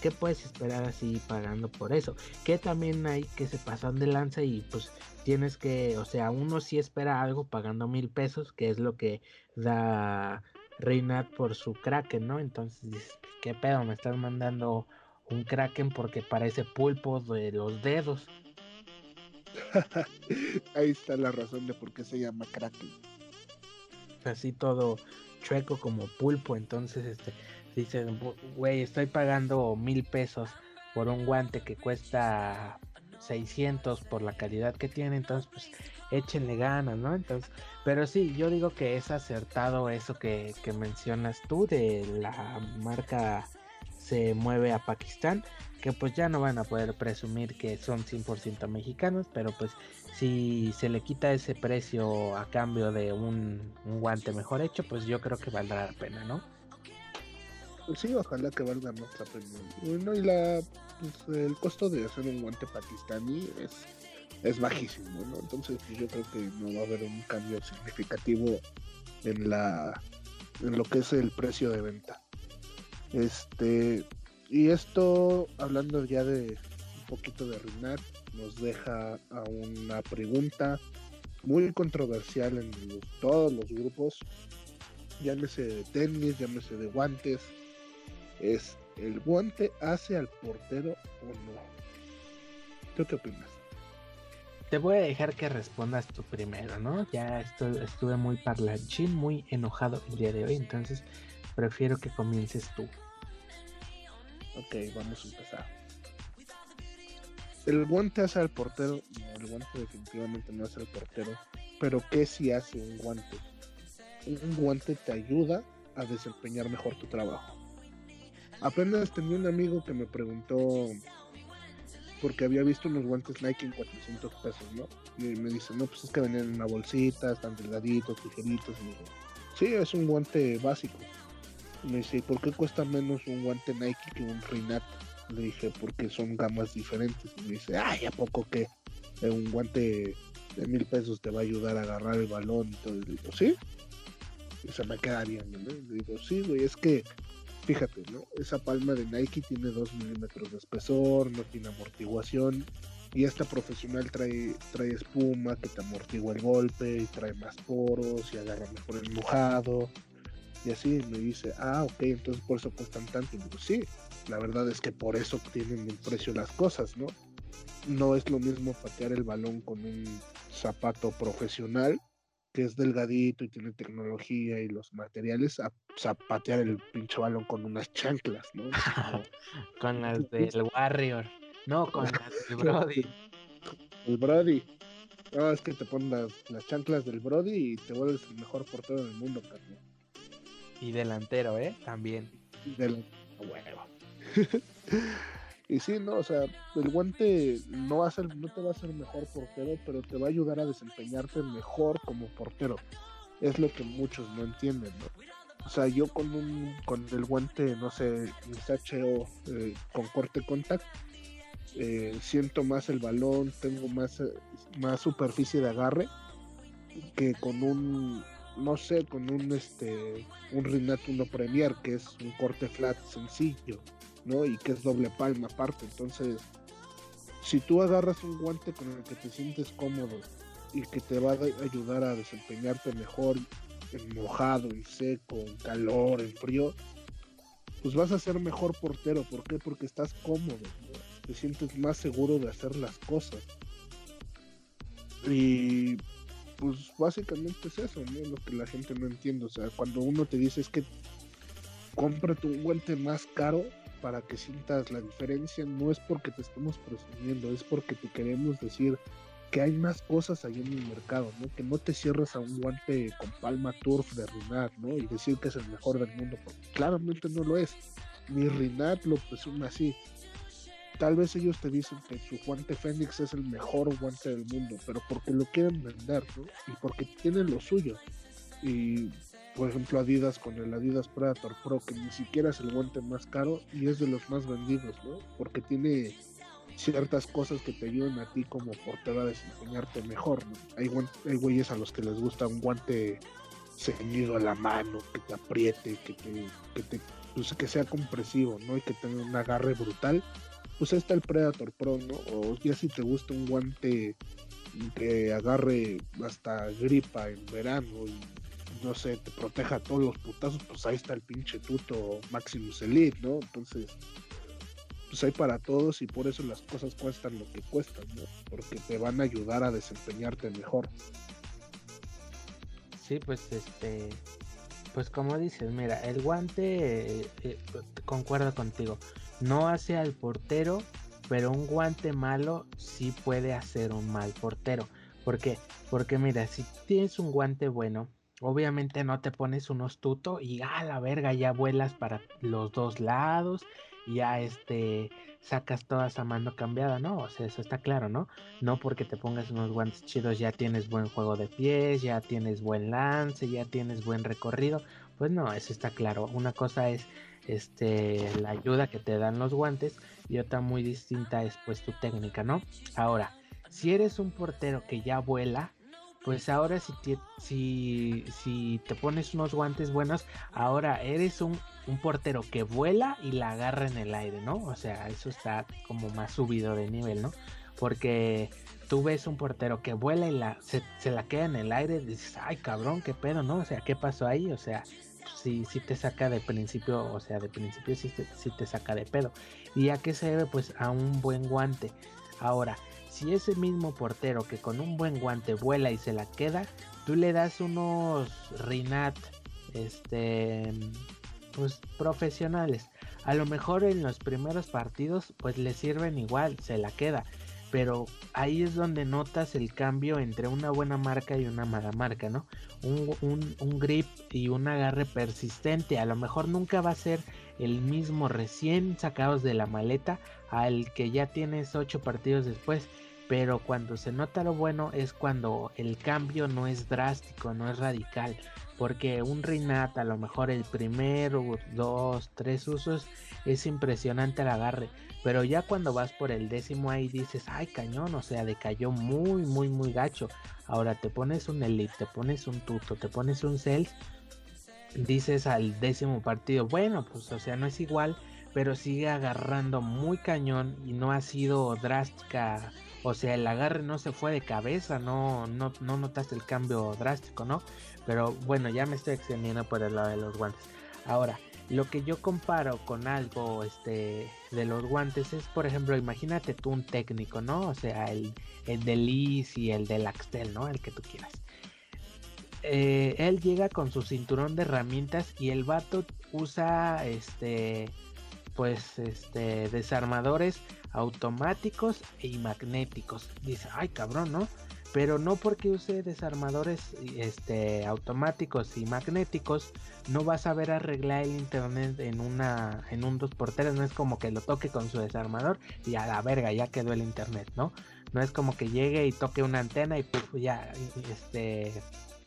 ¿qué puedes esperar así pagando por eso? Que también hay que se pasan de lanza y pues tienes que, o sea, uno sí espera algo pagando mil pesos, que es lo que da Reinat por su Kraken, ¿no? Entonces dices, ¿qué pedo? Me estás mandando un Kraken porque parece pulpo de los dedos. Ahí está la razón de por qué se llama Kraken. Así todo chueco como pulpo. Entonces, este, dicen, güey, estoy pagando mil pesos por un guante que cuesta 600 por la calidad que tiene. Entonces, pues, échenle ganas, ¿no? Entonces, pero sí, yo digo que es acertado eso que, que mencionas tú de la marca se mueve a Pakistán que pues ya no van a poder presumir que son 100% mexicanos, pero pues si se le quita ese precio a cambio de un, guante mejor hecho, pues yo creo que valdrá la pena, ¿no? Pues sí, ojalá que valga más la. Bueno, y la, pues, el costo de hacer un guante pakistaní es, es bajísimo, ¿no? Entonces pues, yo creo que no va a haber un cambio significativo en la en lo que es el precio de venta. Este, y esto, hablando ya de un poquito de Rinat, nos deja a una pregunta muy controversial en todos los grupos, llámese de tenis, llámese de guantes, es ¿el guante hace al portero o no? ¿Tú qué opinas? Te voy a dejar que respondas tú primero, ¿no? Ya estuve muy parlanchín, muy enojado el día de hoy, entonces prefiero que comiences tú. Ok, vamos a empezar. El guante hace al portero. No, el guante definitivamente no hace al portero. Pero ¿qué si hace un guante? Un guante te ayuda a desempeñar mejor tu trabajo. Apenas tenía un amigo que me preguntó porque había visto unos guantes Nike en 400 pesos, ¿no? Y me dice, no, pues es que venían en una bolsita, están delgaditos, tijeritos. Y digo, sí, es un guante básico. Me dice, ¿por qué cuesta menos un guante Nike que un Rinat? Le dije, porque son gamas diferentes. Y me dice, ay, ¿a poco que un guante de mil pesos te va a ayudar a agarrar el balón? Y todo. le digo, ¿sí? Y se me queda ¿no? Le digo, sí, güey, es que, fíjate, ¿no? Esa palma de Nike tiene 2 milímetros de espesor, no tiene amortiguación. Y esta profesional trae, trae espuma que te amortigua el golpe y trae más poros y agarra mejor el mojado y así me dice, ah, ok, entonces por eso cuestan tanto. Y digo, sí, la verdad es que por eso tienen el precio las cosas, ¿no? No es lo mismo patear el balón con un zapato profesional que es delgadito y tiene tecnología y los materiales a, patear el pinche balón con unas chanclas, ¿no? con las del Warrior, no, con las del Brody. El Brody. No, es que te ponen las, las chanclas del Brody y te vuelves el mejor portero del mundo, carnal. Y delantero, ¿eh? También. Del... Bueno. y sí, no, o sea, el guante no, va a ser, no te va a hacer mejor portero, pero te va a ayudar a desempeñarte mejor como portero. Es lo que muchos no entienden, ¿no? O sea, yo con un con el guante, no sé, mis HO eh, con corte contact, eh, siento más el balón, tengo más, eh, más superficie de agarre que con un no sé, con un este un Rinat 1 Premier que es un corte flat sencillo, ¿no? Y que es doble palma aparte. Entonces, si tú agarras un guante con el que te sientes cómodo y que te va a ayudar a desempeñarte mejor en mojado, en seco, en calor, en frío, pues vas a ser mejor portero. ¿Por qué? Porque estás cómodo, te sientes más seguro de hacer las cosas. Y pues básicamente es eso, ¿no? Lo que la gente no entiende. O sea, cuando uno te dice es que compra tu guante más caro, para que sientas la diferencia, no es porque te estemos presumiendo, es porque te queremos decir que hay más cosas ahí en el mercado, ¿no? Que no te cierres a un guante con palma turf de Rinat, ¿no? Y decir que es el mejor del mundo, porque claramente no lo es. Ni Rinat lo presume así. Tal vez ellos te dicen que su guante Fénix es el mejor guante del mundo, pero porque lo quieren vender, ¿no? Y porque tienen lo suyo. Y por ejemplo Adidas con el Adidas Predator Pro, que ni siquiera es el guante más caro y es de los más vendidos, ¿no? Porque tiene ciertas cosas que te ayudan a ti como portero a desempeñarte mejor. ¿no? Hay, hay güeyes a los que les gusta un guante ceñido a la mano, que te apriete, que te, que te pues, que sea compresivo, ¿no? Y que tenga un agarre brutal. Pues está el Predator Pro, ¿no? O ya si te gusta un guante que agarre hasta gripa en verano y no sé, te proteja a todos los putazos, pues ahí está el pinche tuto Maximus Elite, ¿no? Entonces, pues hay para todos y por eso las cosas cuestan lo que cuestan, ¿no? Porque te van a ayudar a desempeñarte mejor. Sí, pues este, pues como dices, mira, el guante, eh, eh, concuerdo contigo, no hace al portero, pero un guante malo sí puede hacer un mal portero. ¿Por qué? Porque mira, si tienes un guante bueno, obviamente no te pones un ostuto y a la verga ya vuelas para los dos lados ya este sacas toda esa mano cambiada, ¿no? O sea, eso está claro, ¿no? No porque te pongas unos guantes chidos ya tienes buen juego de pies, ya tienes buen lance, ya tienes buen recorrido. Pues no, eso está claro. Una cosa es este la ayuda que te dan los guantes y otra muy distinta es pues tu técnica, ¿no? Ahora, si eres un portero que ya vuela, pues ahora si te, si, si te pones unos guantes buenos, ahora eres un, un, portero que vuela y la agarra en el aire, ¿no? O sea, eso está como más subido de nivel, ¿no? Porque tú ves un portero que vuela y la, se, la queda en el aire y dices, ay cabrón, qué pedo, ¿no? O sea, ¿qué pasó ahí? O sea, si, si te saca de principio, o sea, de principio sí, sí te saca de pedo. ¿Y a qué se debe? Pues a un buen guante. Ahora, si ese mismo portero que con un buen guante vuela y se la queda, tú le das unos Rinat, este, pues profesionales. A lo mejor en los primeros partidos, pues le sirven igual, se la queda. Pero ahí es donde notas el cambio entre una buena marca y una mala marca, ¿no? Un, un, un grip y un agarre persistente. A lo mejor nunca va a ser el mismo recién sacados de la maleta al que ya tienes ocho partidos después. Pero cuando se nota lo bueno es cuando el cambio no es drástico, no es radical. Porque un Rinat, a lo mejor el primero, dos, tres usos, es impresionante el agarre. Pero ya cuando vas por el décimo ahí dices, ay cañón, o sea, decayó muy, muy, muy gacho. Ahora te pones un Elite, te pones un Tuto, te pones un Cells dices al décimo partido, bueno, pues o sea, no es igual, pero sigue agarrando muy cañón y no ha sido drástica. O sea, el agarre no se fue de cabeza, no, no, no notaste el cambio drástico, ¿no? Pero bueno, ya me estoy extendiendo por el lado de los guantes. Ahora, lo que yo comparo con algo este, de los guantes es, por ejemplo, imagínate tú un técnico, ¿no? O sea, el, el de Liz y el de Axtel, ¿no? El que tú quieras. Eh, él llega con su cinturón de herramientas y el vato usa este pues este desarmadores automáticos y magnéticos. Dice, ay cabrón, ¿no? Pero no porque use desarmadores este, automáticos y magnéticos, no vas a ver arreglar el internet en una en un dos por tres. No es como que lo toque con su desarmador y a la verga ya quedó el internet, ¿no? No es como que llegue y toque una antena y ya este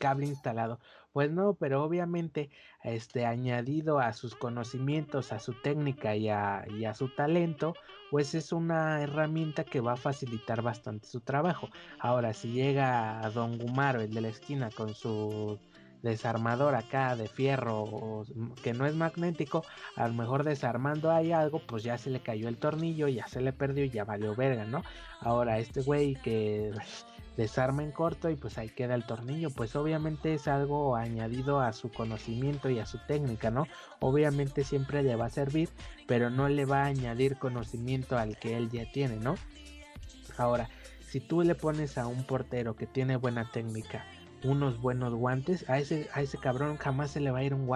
cable instalado. Pues no, pero obviamente este añadido a sus conocimientos, a su técnica y a, su talento, pues es una herramienta que va a facilitar bastante su trabajo. Ahora, si llega a Don Gumaro, el de la esquina, con su desarmador acá de fierro que no es magnético, a lo mejor desarmando hay algo, pues ya se le cayó el tornillo, ya se le perdió y ya valió verga, ¿no? Ahora este güey que desarma en corto y pues ahí queda el tornillo, pues obviamente es algo añadido a su conocimiento y a su técnica, ¿no? Obviamente siempre le va a servir, pero no le va a añadir conocimiento al que él ya tiene, ¿no? Ahora, si tú le pones a un portero que tiene buena técnica, unos buenos guantes, a ese, a ese cabrón jamás se le va a ir un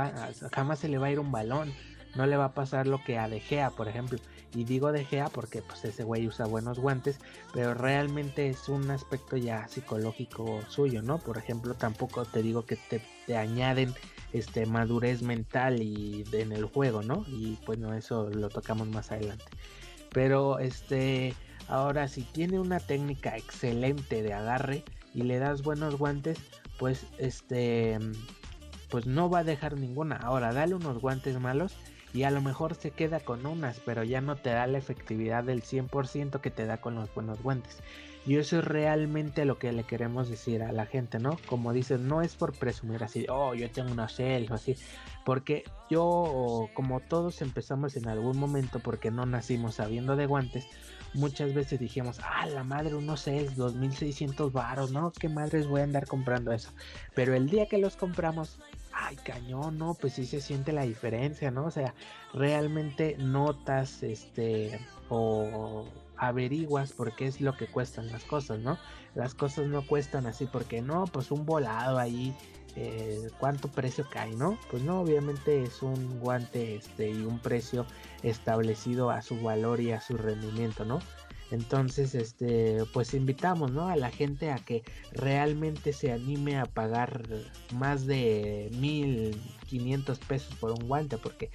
jamás se le va a ir un balón. No le va a pasar lo que a De Gea, por ejemplo. Y digo De Gea porque pues ese güey usa buenos guantes, pero realmente es un aspecto ya psicológico suyo, ¿no? Por ejemplo, tampoco te digo que te, te añaden este madurez mental y en el juego, ¿no? Y bueno, eso lo tocamos más adelante. Pero este, ahora si tiene una técnica excelente de agarre y le das buenos guantes, pues este pues no va a dejar ninguna. Ahora, dale unos guantes malos y a lo mejor se queda con unas, pero ya no te da la efectividad del 100% que te da con los buenos guantes. Y eso es realmente lo que le queremos decir a la gente, ¿no? Como dices, no es por presumir así, oh, yo tengo unos cells o así, porque yo, como todos empezamos en algún momento porque no nacimos sabiendo de guantes, muchas veces dijimos, ah, la madre, unos cells, 2600 varos, ¿no? ¿Qué madres voy a andar comprando eso? Pero el día que los compramos, ay, cañón, no, pues sí se siente la diferencia, ¿no? O sea, realmente notas, este, o averiguas por qué es lo que cuestan las cosas, ¿no? Las cosas no cuestan así porque no, pues un volado ahí, eh, ¿cuánto precio cae, no? Pues no, obviamente es un guante este, y un precio establecido a su valor y a su rendimiento, ¿no? Entonces, este, pues invitamos, ¿no? A la gente a que realmente se anime a pagar más de 1500 pesos por un guante, porque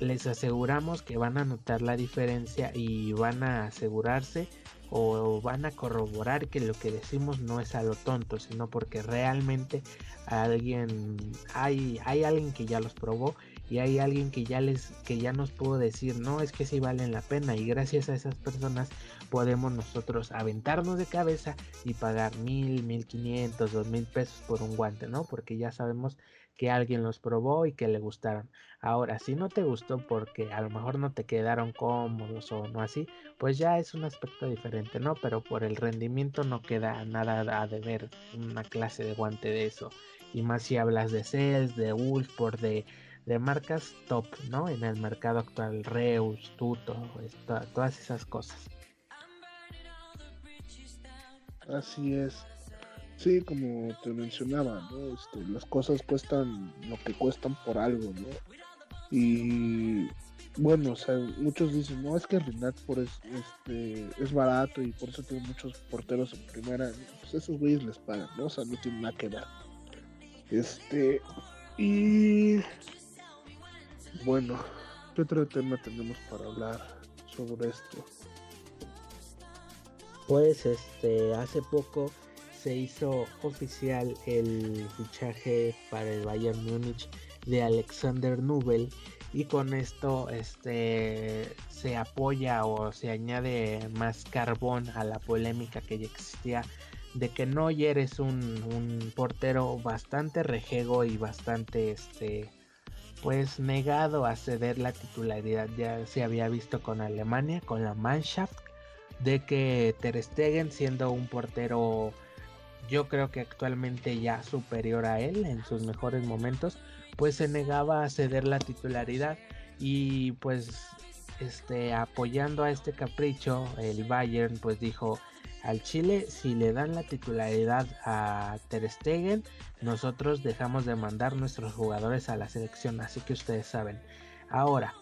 les aseguramos que van a notar la diferencia y van a asegurarse o van a corroborar que lo que decimos no es a lo tonto, sino porque realmente alguien hay, hay alguien que ya los probó y hay alguien que ya les que ya nos pudo decir no es que sí valen la pena y gracias a esas personas podemos nosotros aventarnos de cabeza y pagar mil mil quinientos dos mil pesos por un guante no porque ya sabemos que alguien los probó y que le gustaron. Ahora, si no te gustó porque a lo mejor no te quedaron cómodos o no así, pues ya es un aspecto diferente, ¿no? Pero por el rendimiento no queda nada a deber una clase de guante de eso. Y más si hablas de Cells, de Wolfport, de, de marcas top, ¿no? En el mercado actual, Reus, Tuto, todas esas cosas. Así es. Sí, como te mencionaba, ¿no? Este, las cosas cuestan lo que cuestan por algo, ¿no? Y bueno, o sea, muchos dicen, no, es que por es, este, es barato y por eso tiene muchos porteros en primera. Pues esos güeyes les pagan, ¿no? O sea, no tienen nada que ver. Este, y bueno, ¿qué otro tema tenemos para hablar sobre esto? Pues, este, hace poco se hizo oficial el fichaje para el Bayern Múnich de Alexander Nubel y con esto este se apoya o se añade más carbón a la polémica que ya existía de que Neuer es un, un portero bastante rejego y bastante este pues negado a ceder la titularidad ya se había visto con Alemania con la Mannschaft de que Ter Stegen siendo un portero yo creo que actualmente ya superior a él en sus mejores momentos, pues se negaba a ceder la titularidad y pues este apoyando a este capricho el Bayern pues dijo al Chile si le dan la titularidad a Ter Stegen nosotros dejamos de mandar nuestros jugadores a la selección así que ustedes saben ahora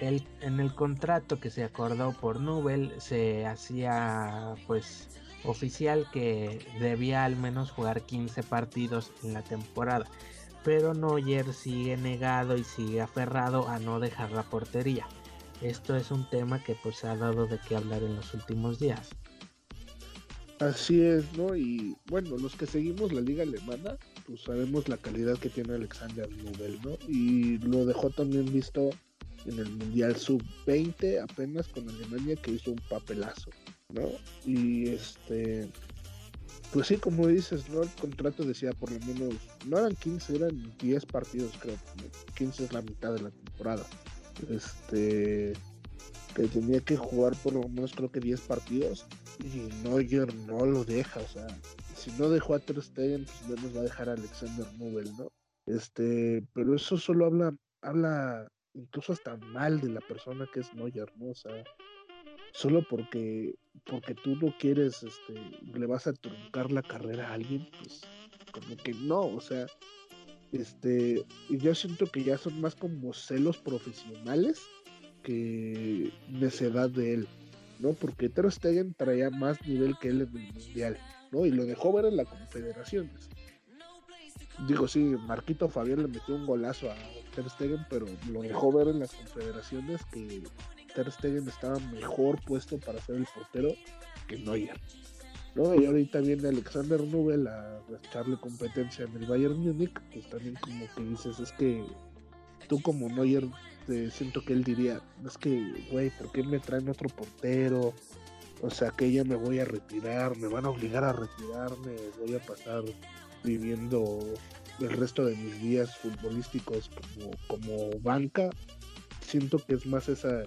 en el contrato que se acordó por Nubel se hacía pues oficial que debía al menos jugar 15 partidos en la temporada, pero Neuer sigue negado y sigue aferrado a no dejar la portería. Esto es un tema que pues ha dado de qué hablar en los últimos días. Así es, ¿no? Y bueno, los que seguimos la liga alemana, pues sabemos la calidad que tiene Alexander Nubel, ¿no? Y lo dejó también visto en el Mundial Sub-20 apenas con Alemania que hizo un papelazo. ¿no? Y este, pues sí, como dices, ¿no? El contrato decía por lo menos, no eran 15, eran 10 partidos, creo. 15 es la mitad de la temporada. Este, que tenía que jugar por lo menos creo que 10 partidos y Neuer no lo deja, o sea, si no dejó a Ter Stegen, pues menos va a dejar a Alexander Nubel, ¿no? Este, pero eso solo habla, habla incluso hasta mal de la persona que es Neuer, ¿no? O sea, solo porque porque tú no quieres este le vas a truncar la carrera a alguien pues como que no o sea Este, y yo siento que ya son más como celos profesionales que necedad de él, ¿no? Porque Ter Stegen traía más nivel que él en el mundial, ¿no? Y lo dejó ver en la Confederaciones. Digo, sí, Marquito Fabián le metió un golazo a Ter Stegen, pero lo dejó ver en las Confederaciones que Ter Stegen estaba mejor puesto para ser el portero que Neuer. ¿no? Y ahorita viene Alexander Nubel a echarle competencia en el Bayern Munich, pues también como que dices, es que tú como Neuer, te siento que él diría, es que, güey, ¿por qué me traen otro portero? O sea, que ya me voy a retirar, me van a obligar a retirarme, voy a pasar viviendo el resto de mis días futbolísticos como, como banca. Siento que es más esa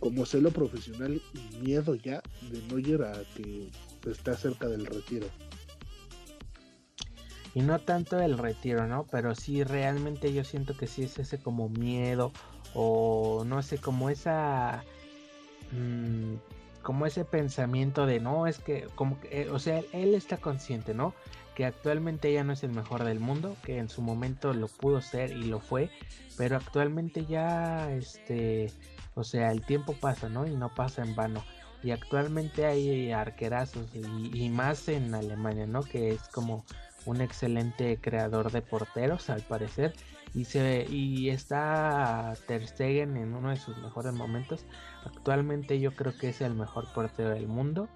como celo profesional y miedo ya de Neuer a que está cerca del retiro. Y no tanto el retiro, ¿no? Pero sí, realmente yo siento que sí es ese como miedo o no sé, como esa... Mm, como ese pensamiento de no, es que, como que, eh, o sea, él está consciente, ¿no? Que actualmente ya no es el mejor del mundo, que en su momento lo pudo ser y lo fue, pero actualmente ya, este, o sea, el tiempo pasa, ¿no? Y no pasa en vano y actualmente hay arquerazos y, más en Alemania, ¿no? Que es como un excelente creador de porteros al parecer y se y está Ter Stegen en uno de sus mejores momentos. Actualmente yo creo que es el mejor portero del mundo.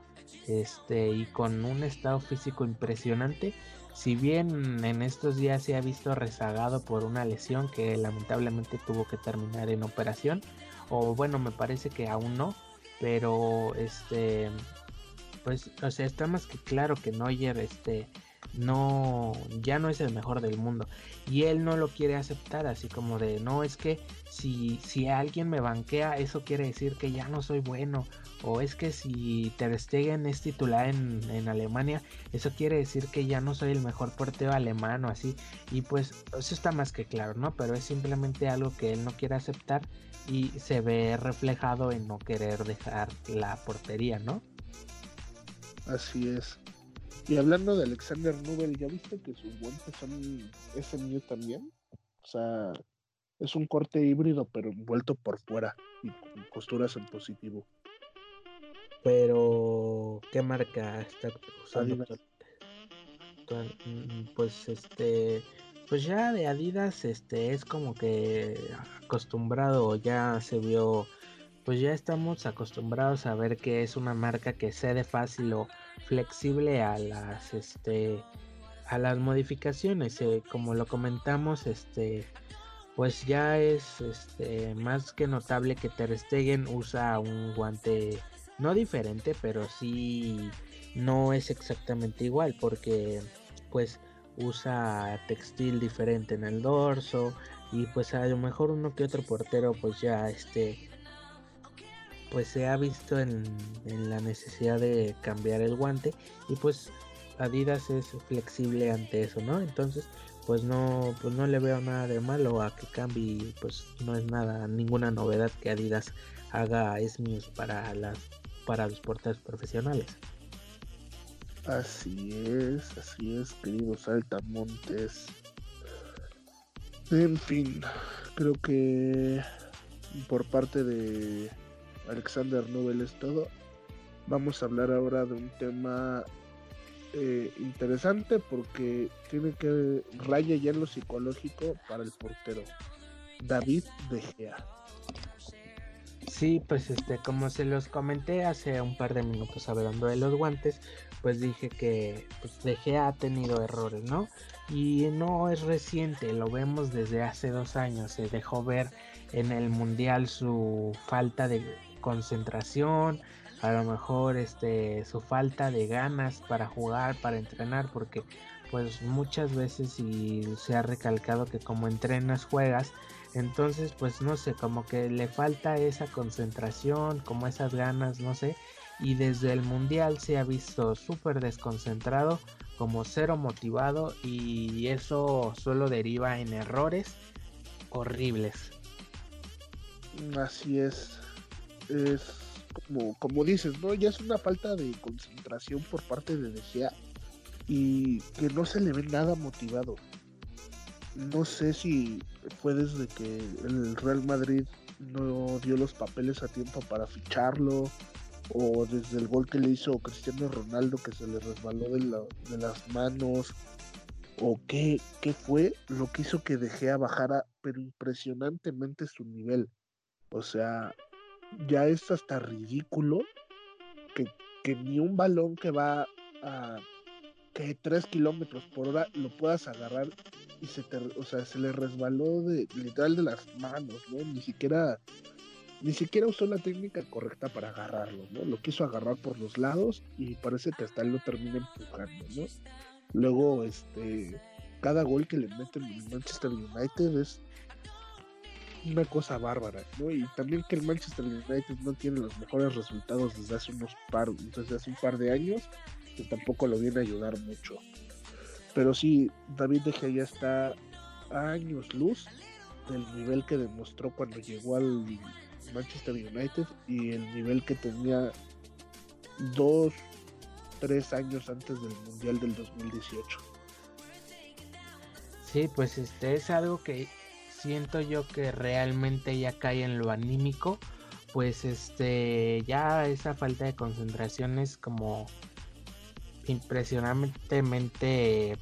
Este y con un estado físico impresionante. Si bien en estos días se ha visto rezagado por una lesión que lamentablemente tuvo que terminar en operación o bueno, me parece que aún no, pero este pues o sea está más que claro que Neuer este no ya no es el mejor del mundo y él no lo quiere aceptar así como de no es que si si alguien me banquea eso quiere decir que ya no soy bueno o es que si Ter Stegen es titular en, en Alemania eso quiere decir que ya no soy el mejor portero alemán o así y pues eso está más que claro no pero es simplemente algo que él no quiere aceptar y se ve reflejado en no querer dejar la portería, ¿no? Así es. Y hablando de Alexander Nubel, ¿ya viste que sus guantes son SMU también? O sea, es un corte híbrido, pero envuelto por fuera y con costuras en positivo. Pero, ¿qué marca está usando? Pues este, pues ya de Adidas este es como que acostumbrado ya se vio pues ya estamos acostumbrados a ver que es una marca que cede fácil o flexible a las este a las modificaciones eh, como lo comentamos este pues ya es este más que notable que Ter Stegen usa un guante no diferente pero sí no es exactamente igual porque pues usa textil diferente en el dorso y pues a lo mejor uno que otro portero pues ya este pues se ha visto en, la necesidad de cambiar el guante y pues Adidas es flexible ante eso, ¿no? Entonces, pues no, pues no le veo nada de malo a que cambie, pues no es nada, ninguna novedad que Adidas haga es para las para los porteros profesionales. Así es, así es, queridos altamontes. En fin, creo que por parte de Alexander Nobel es todo. Vamos a hablar ahora de un tema eh, interesante porque tiene que raya ya en lo psicológico para el portero. David De Gea. Sí, pues este, como se los comenté hace un par de minutos hablando de los guantes, pues dije que pues, De Gea ha tenido errores, ¿no? Y no es reciente, lo vemos desde hace dos años. Se dejó ver en el mundial su falta de concentración, a lo mejor este su falta de ganas para jugar, para entrenar, porque pues muchas veces y se ha recalcado que como entrenas juegas, entonces pues no sé, como que le falta esa concentración, como esas ganas, no sé, y desde el mundial se ha visto súper desconcentrado, como cero motivado y eso solo deriva en errores horribles. Así es, es como, como dices, ¿no? Ya es una falta de concentración por parte de De y que no se le ve nada motivado. no sé si fue desde que el Real Madrid no dio los papeles a tiempo para ficharlo o desde el gol que le hizo Cristiano Ronaldo que se le resbaló de, las manos o qué, qué, fue lo que hizo que dejé bajara pero impresionantemente su nivel o sea ya es hasta ridículo que, que ni un balón que va a que 3 kilómetros por hora lo puedas agarrar y se te, o sea, se le resbaló de literal de las manos, ¿no? Ni siquiera ni siquiera usó la técnica correcta para agarrarlo, ¿no? Lo quiso agarrar por los lados y parece que hasta él lo termina empujando, ¿no? Luego, este, cada gol que le meten en Manchester United es una cosa bárbara, ¿no? Y también que el Manchester United no tiene los mejores resultados desde hace unos par, desde hace un par de años, que tampoco lo viene a ayudar mucho. Pero sí, David De Gea ya está a años luz del nivel que demostró cuando llegó al Manchester United y el nivel que tenía dos, tres años antes del Mundial del 2018. Sí, pues este es algo que siento yo que realmente ya cae en lo anímico, pues este ya esa falta de concentración es como impresionantemente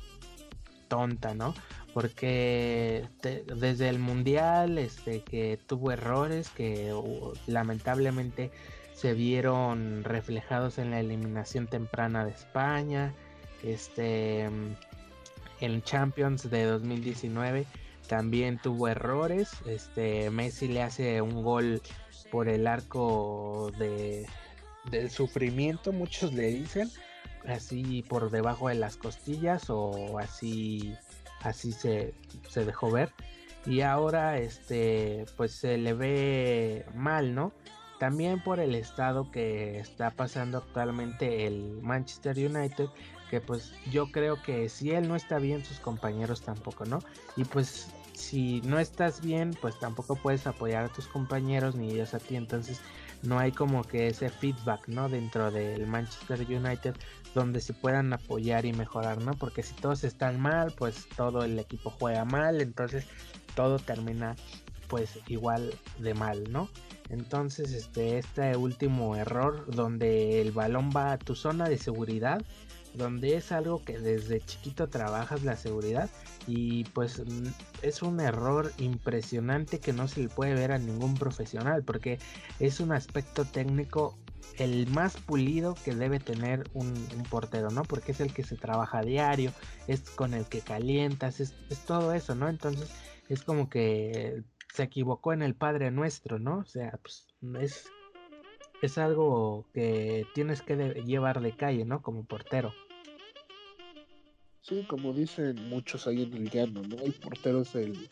tonta, ¿no? Porque desde el mundial, este, que tuvo errores que lamentablemente se vieron reflejados en la eliminación temprana de España, este, en Champions de 2019 también tuvo errores, este, Messi le hace un gol por el arco de, del sufrimiento, muchos le dicen, así por debajo de las costillas o así así se, se dejó ver. Y ahora este pues se le ve mal no también por el estado que está pasando actualmente el Manchester United que pues yo creo que si él no está bien sus compañeros tampoco no y pues si no estás bien pues tampoco puedes apoyar a tus compañeros ni ellos a ti entonces no hay como que ese feedback, ¿no? Dentro del Manchester United donde se puedan apoyar y mejorar, ¿no? Porque si todos están mal, pues todo el equipo juega mal, entonces todo termina pues igual de mal, ¿no? Entonces, este, este último error donde el balón va a tu zona de seguridad donde es algo que desde chiquito trabajas la seguridad y pues es un error impresionante que no se le puede ver a ningún profesional porque es un aspecto técnico el más pulido que debe tener un, portero, ¿no? Porque es el que se trabaja a diario, es con el que calientas, es, todo eso, ¿no? Entonces es como que se equivocó en el Padre Nuestro, ¿no? O sea, pues es, es algo que tienes que llevar de calle, ¿no? Como portero. Sí, como dicen muchos ahí en el llano, ¿no? El portero es el,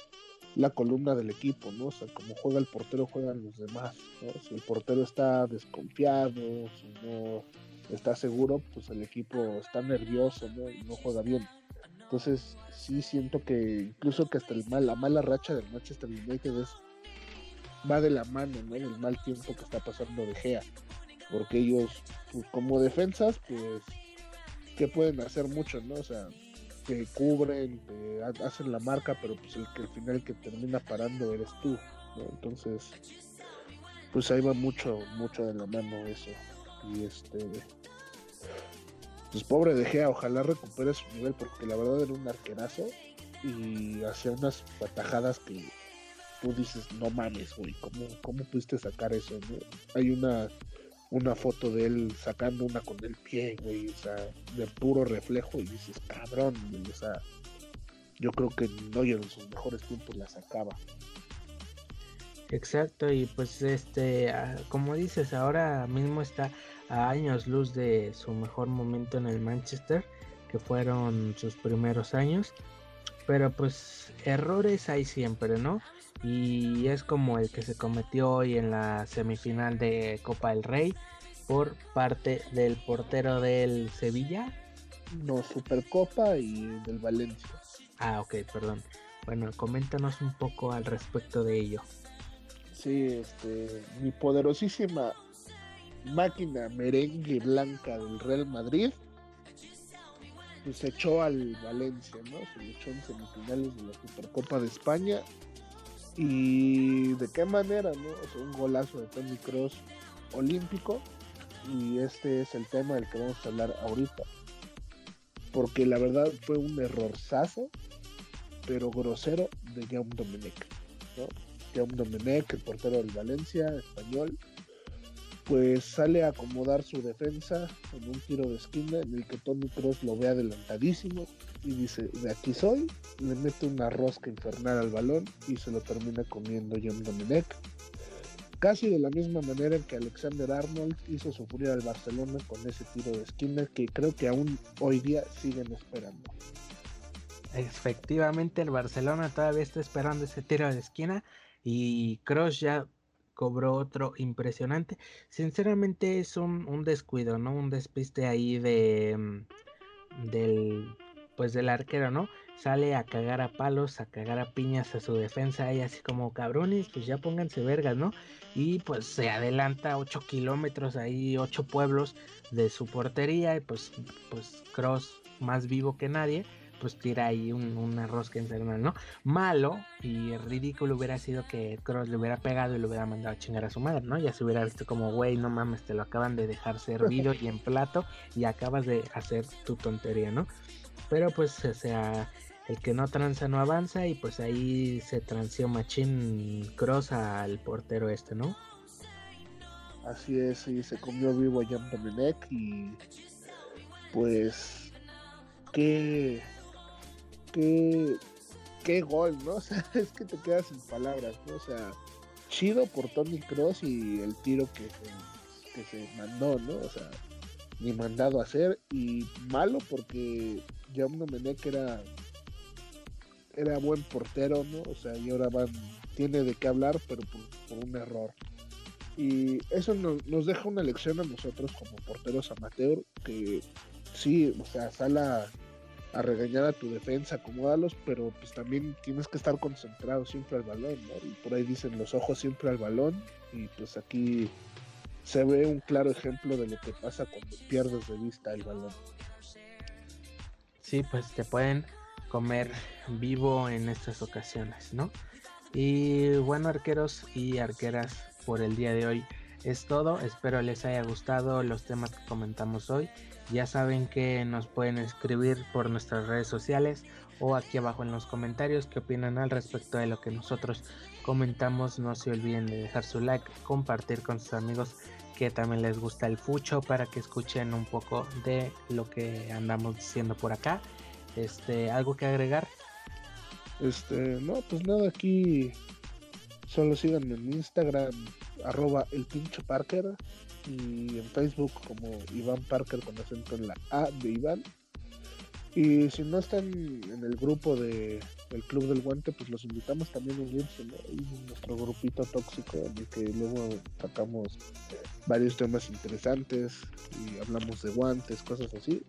la columna del equipo, ¿no? O sea, como juega el portero, juegan los demás. Si el portero está desconfiado, si no está seguro, pues el equipo está nervioso, ¿no? Y no juega bien. Entonces, sí siento que incluso que hasta el mal, la mala racha del Manchester United es, va de la mano, ¿no? El mal tiempo que está pasando de Gea. Porque ellos, pues como defensas, pues que pueden hacer mucho, ¿no? O sea, te cubren, te hacen la marca, pero pues el que al final que termina parando eres tú. Entonces, pues ahí va mucho, mucho de la mano eso. Y este, pues pobre De Gea, ojalá recupere su nivel, porque la verdad era un arquerazo y hacía unas patajadas que tú dices, no mames, güey, ¿cómo, cómo pudiste sacar eso? ¿no? Hay una una foto de él sacando una con el pie, güey, o sea, de puro reflejo y dices, cabrón, güey, o sea, yo creo que Neuer en sus mejores tiempos la sacaba. Exacto, y pues este, ah, como dices, ahora mismo está a años luz de su mejor momento en el Manchester, que fueron sus primeros años, pero pues errores hay siempre, ¿no? Y es como el que se cometió hoy en la semifinal de Copa del Rey por parte del portero del Sevilla. No, Supercopa y del Valencia. Ah, ok, perdón. Bueno, coméntanos un poco al respecto de ello. Sí, este, mi poderosísima máquina merengue blanca del Real Madrid pues, se echó al Valencia, ¿no? Se echó en semifinales de la Supercopa de España. Y de qué manera, ¿no? O sea, un golazo de Tony Cross olímpico. Y este es el tema del que vamos a hablar ahorita. Porque la verdad fue un errorzazo, pero grosero de Jaume Domenech, ¿no? Jaume Domenech, el portero del Valencia, español, pues sale a acomodar su defensa en un tiro de esquina en el que Tony Cross lo ve adelantadísimo y dice, de aquí soy, le mete una rosca infernal al balón y se lo termina comiendo John Domenech. Casi de la misma manera en que Alexander Arnold hizo sufrir al Barcelona con ese tiro de esquina que creo que aún hoy día siguen esperando. Efectivamente, el Barcelona todavía está esperando ese tiro de esquina y Cross ya cobró otro impresionante. Sinceramente es un, descuido, ¿no? Un despiste ahí de mm, del pues del arquero, ¿no? Sale a cagar a palos, a cagar a piñas a su defensa y así como cabrones, pues ya pónganse vergas, ¿no? Y pues se adelanta 8 kilómetros ahí, 8 pueblos de su portería y pues, pues Cross más vivo que nadie pues tira ahí un, un rosca infernal, ¿no? Malo y ridículo hubiera sido que Cross le hubiera pegado y le hubiera mandado a chingar a su madre, ¿no? Ya se hubiera visto como, güey, no mames, te lo acaban de dejar servido y en plato y acabas de hacer tu tontería, ¿no? Pero pues, o sea, el que no tranza no avanza y pues ahí se transió Machín Cross al portero este, ¿no? Así es, y se comió vivo a Jan Domenech y pues qué qué, qué gol, ¿no? O sea, es que te quedas sin palabras, ¿no? O sea, chido por Tony Cross y el tiro que se, que se mandó, ¿no? O sea, ni mandado a hacer y malo porque Jaume Domenech era era buen portero, ¿no? O sea, y ahora van tiene de qué hablar, pero por, un error. Y eso nos, nos deja una lección a nosotros como porteros amateur que sí, o sea, Sala a regañar a tu defensa, acomódalos, pero pues también tienes que estar concentrado siempre al balón, ¿no? Y por ahí dicen los ojos siempre al balón, y pues aquí se ve un claro ejemplo de lo que pasa cuando pierdes de vista el balón. Sí, pues te pueden comer vivo en estas ocasiones, ¿no? Y bueno, arqueros y arqueras, por el día de hoy es todo. Espero les haya gustado los temas que comentamos hoy. Ya saben que nos pueden escribir por nuestras redes sociales o aquí abajo en los comentarios qué opinan al respecto de lo que nosotros comentamos. No se olviden de dejar su like, compartir con sus amigos que también les gusta el fucho para que escuchen un poco de lo que andamos diciendo por acá. Este, algo que agregar. Este, no, pues nada, aquí solo síganme en Instagram, arroba el pincho Parker y en Facebook como Iván Parker con acento en la A de Iván. Y si no están en el grupo de el Club del Guante, pues los invitamos también a unirse, ¿no? nuestro grupito tóxico, en el que luego tratamos varios temas interesantes y hablamos de guantes, cosas así.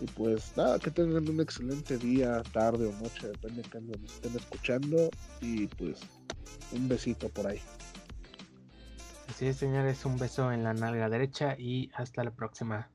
Y pues nada, que tengan un excelente día, tarde o noche, depende de cuando nos estén escuchando. Y pues un besito por ahí. Así es, señores, un beso en la nalga derecha y hasta la próxima.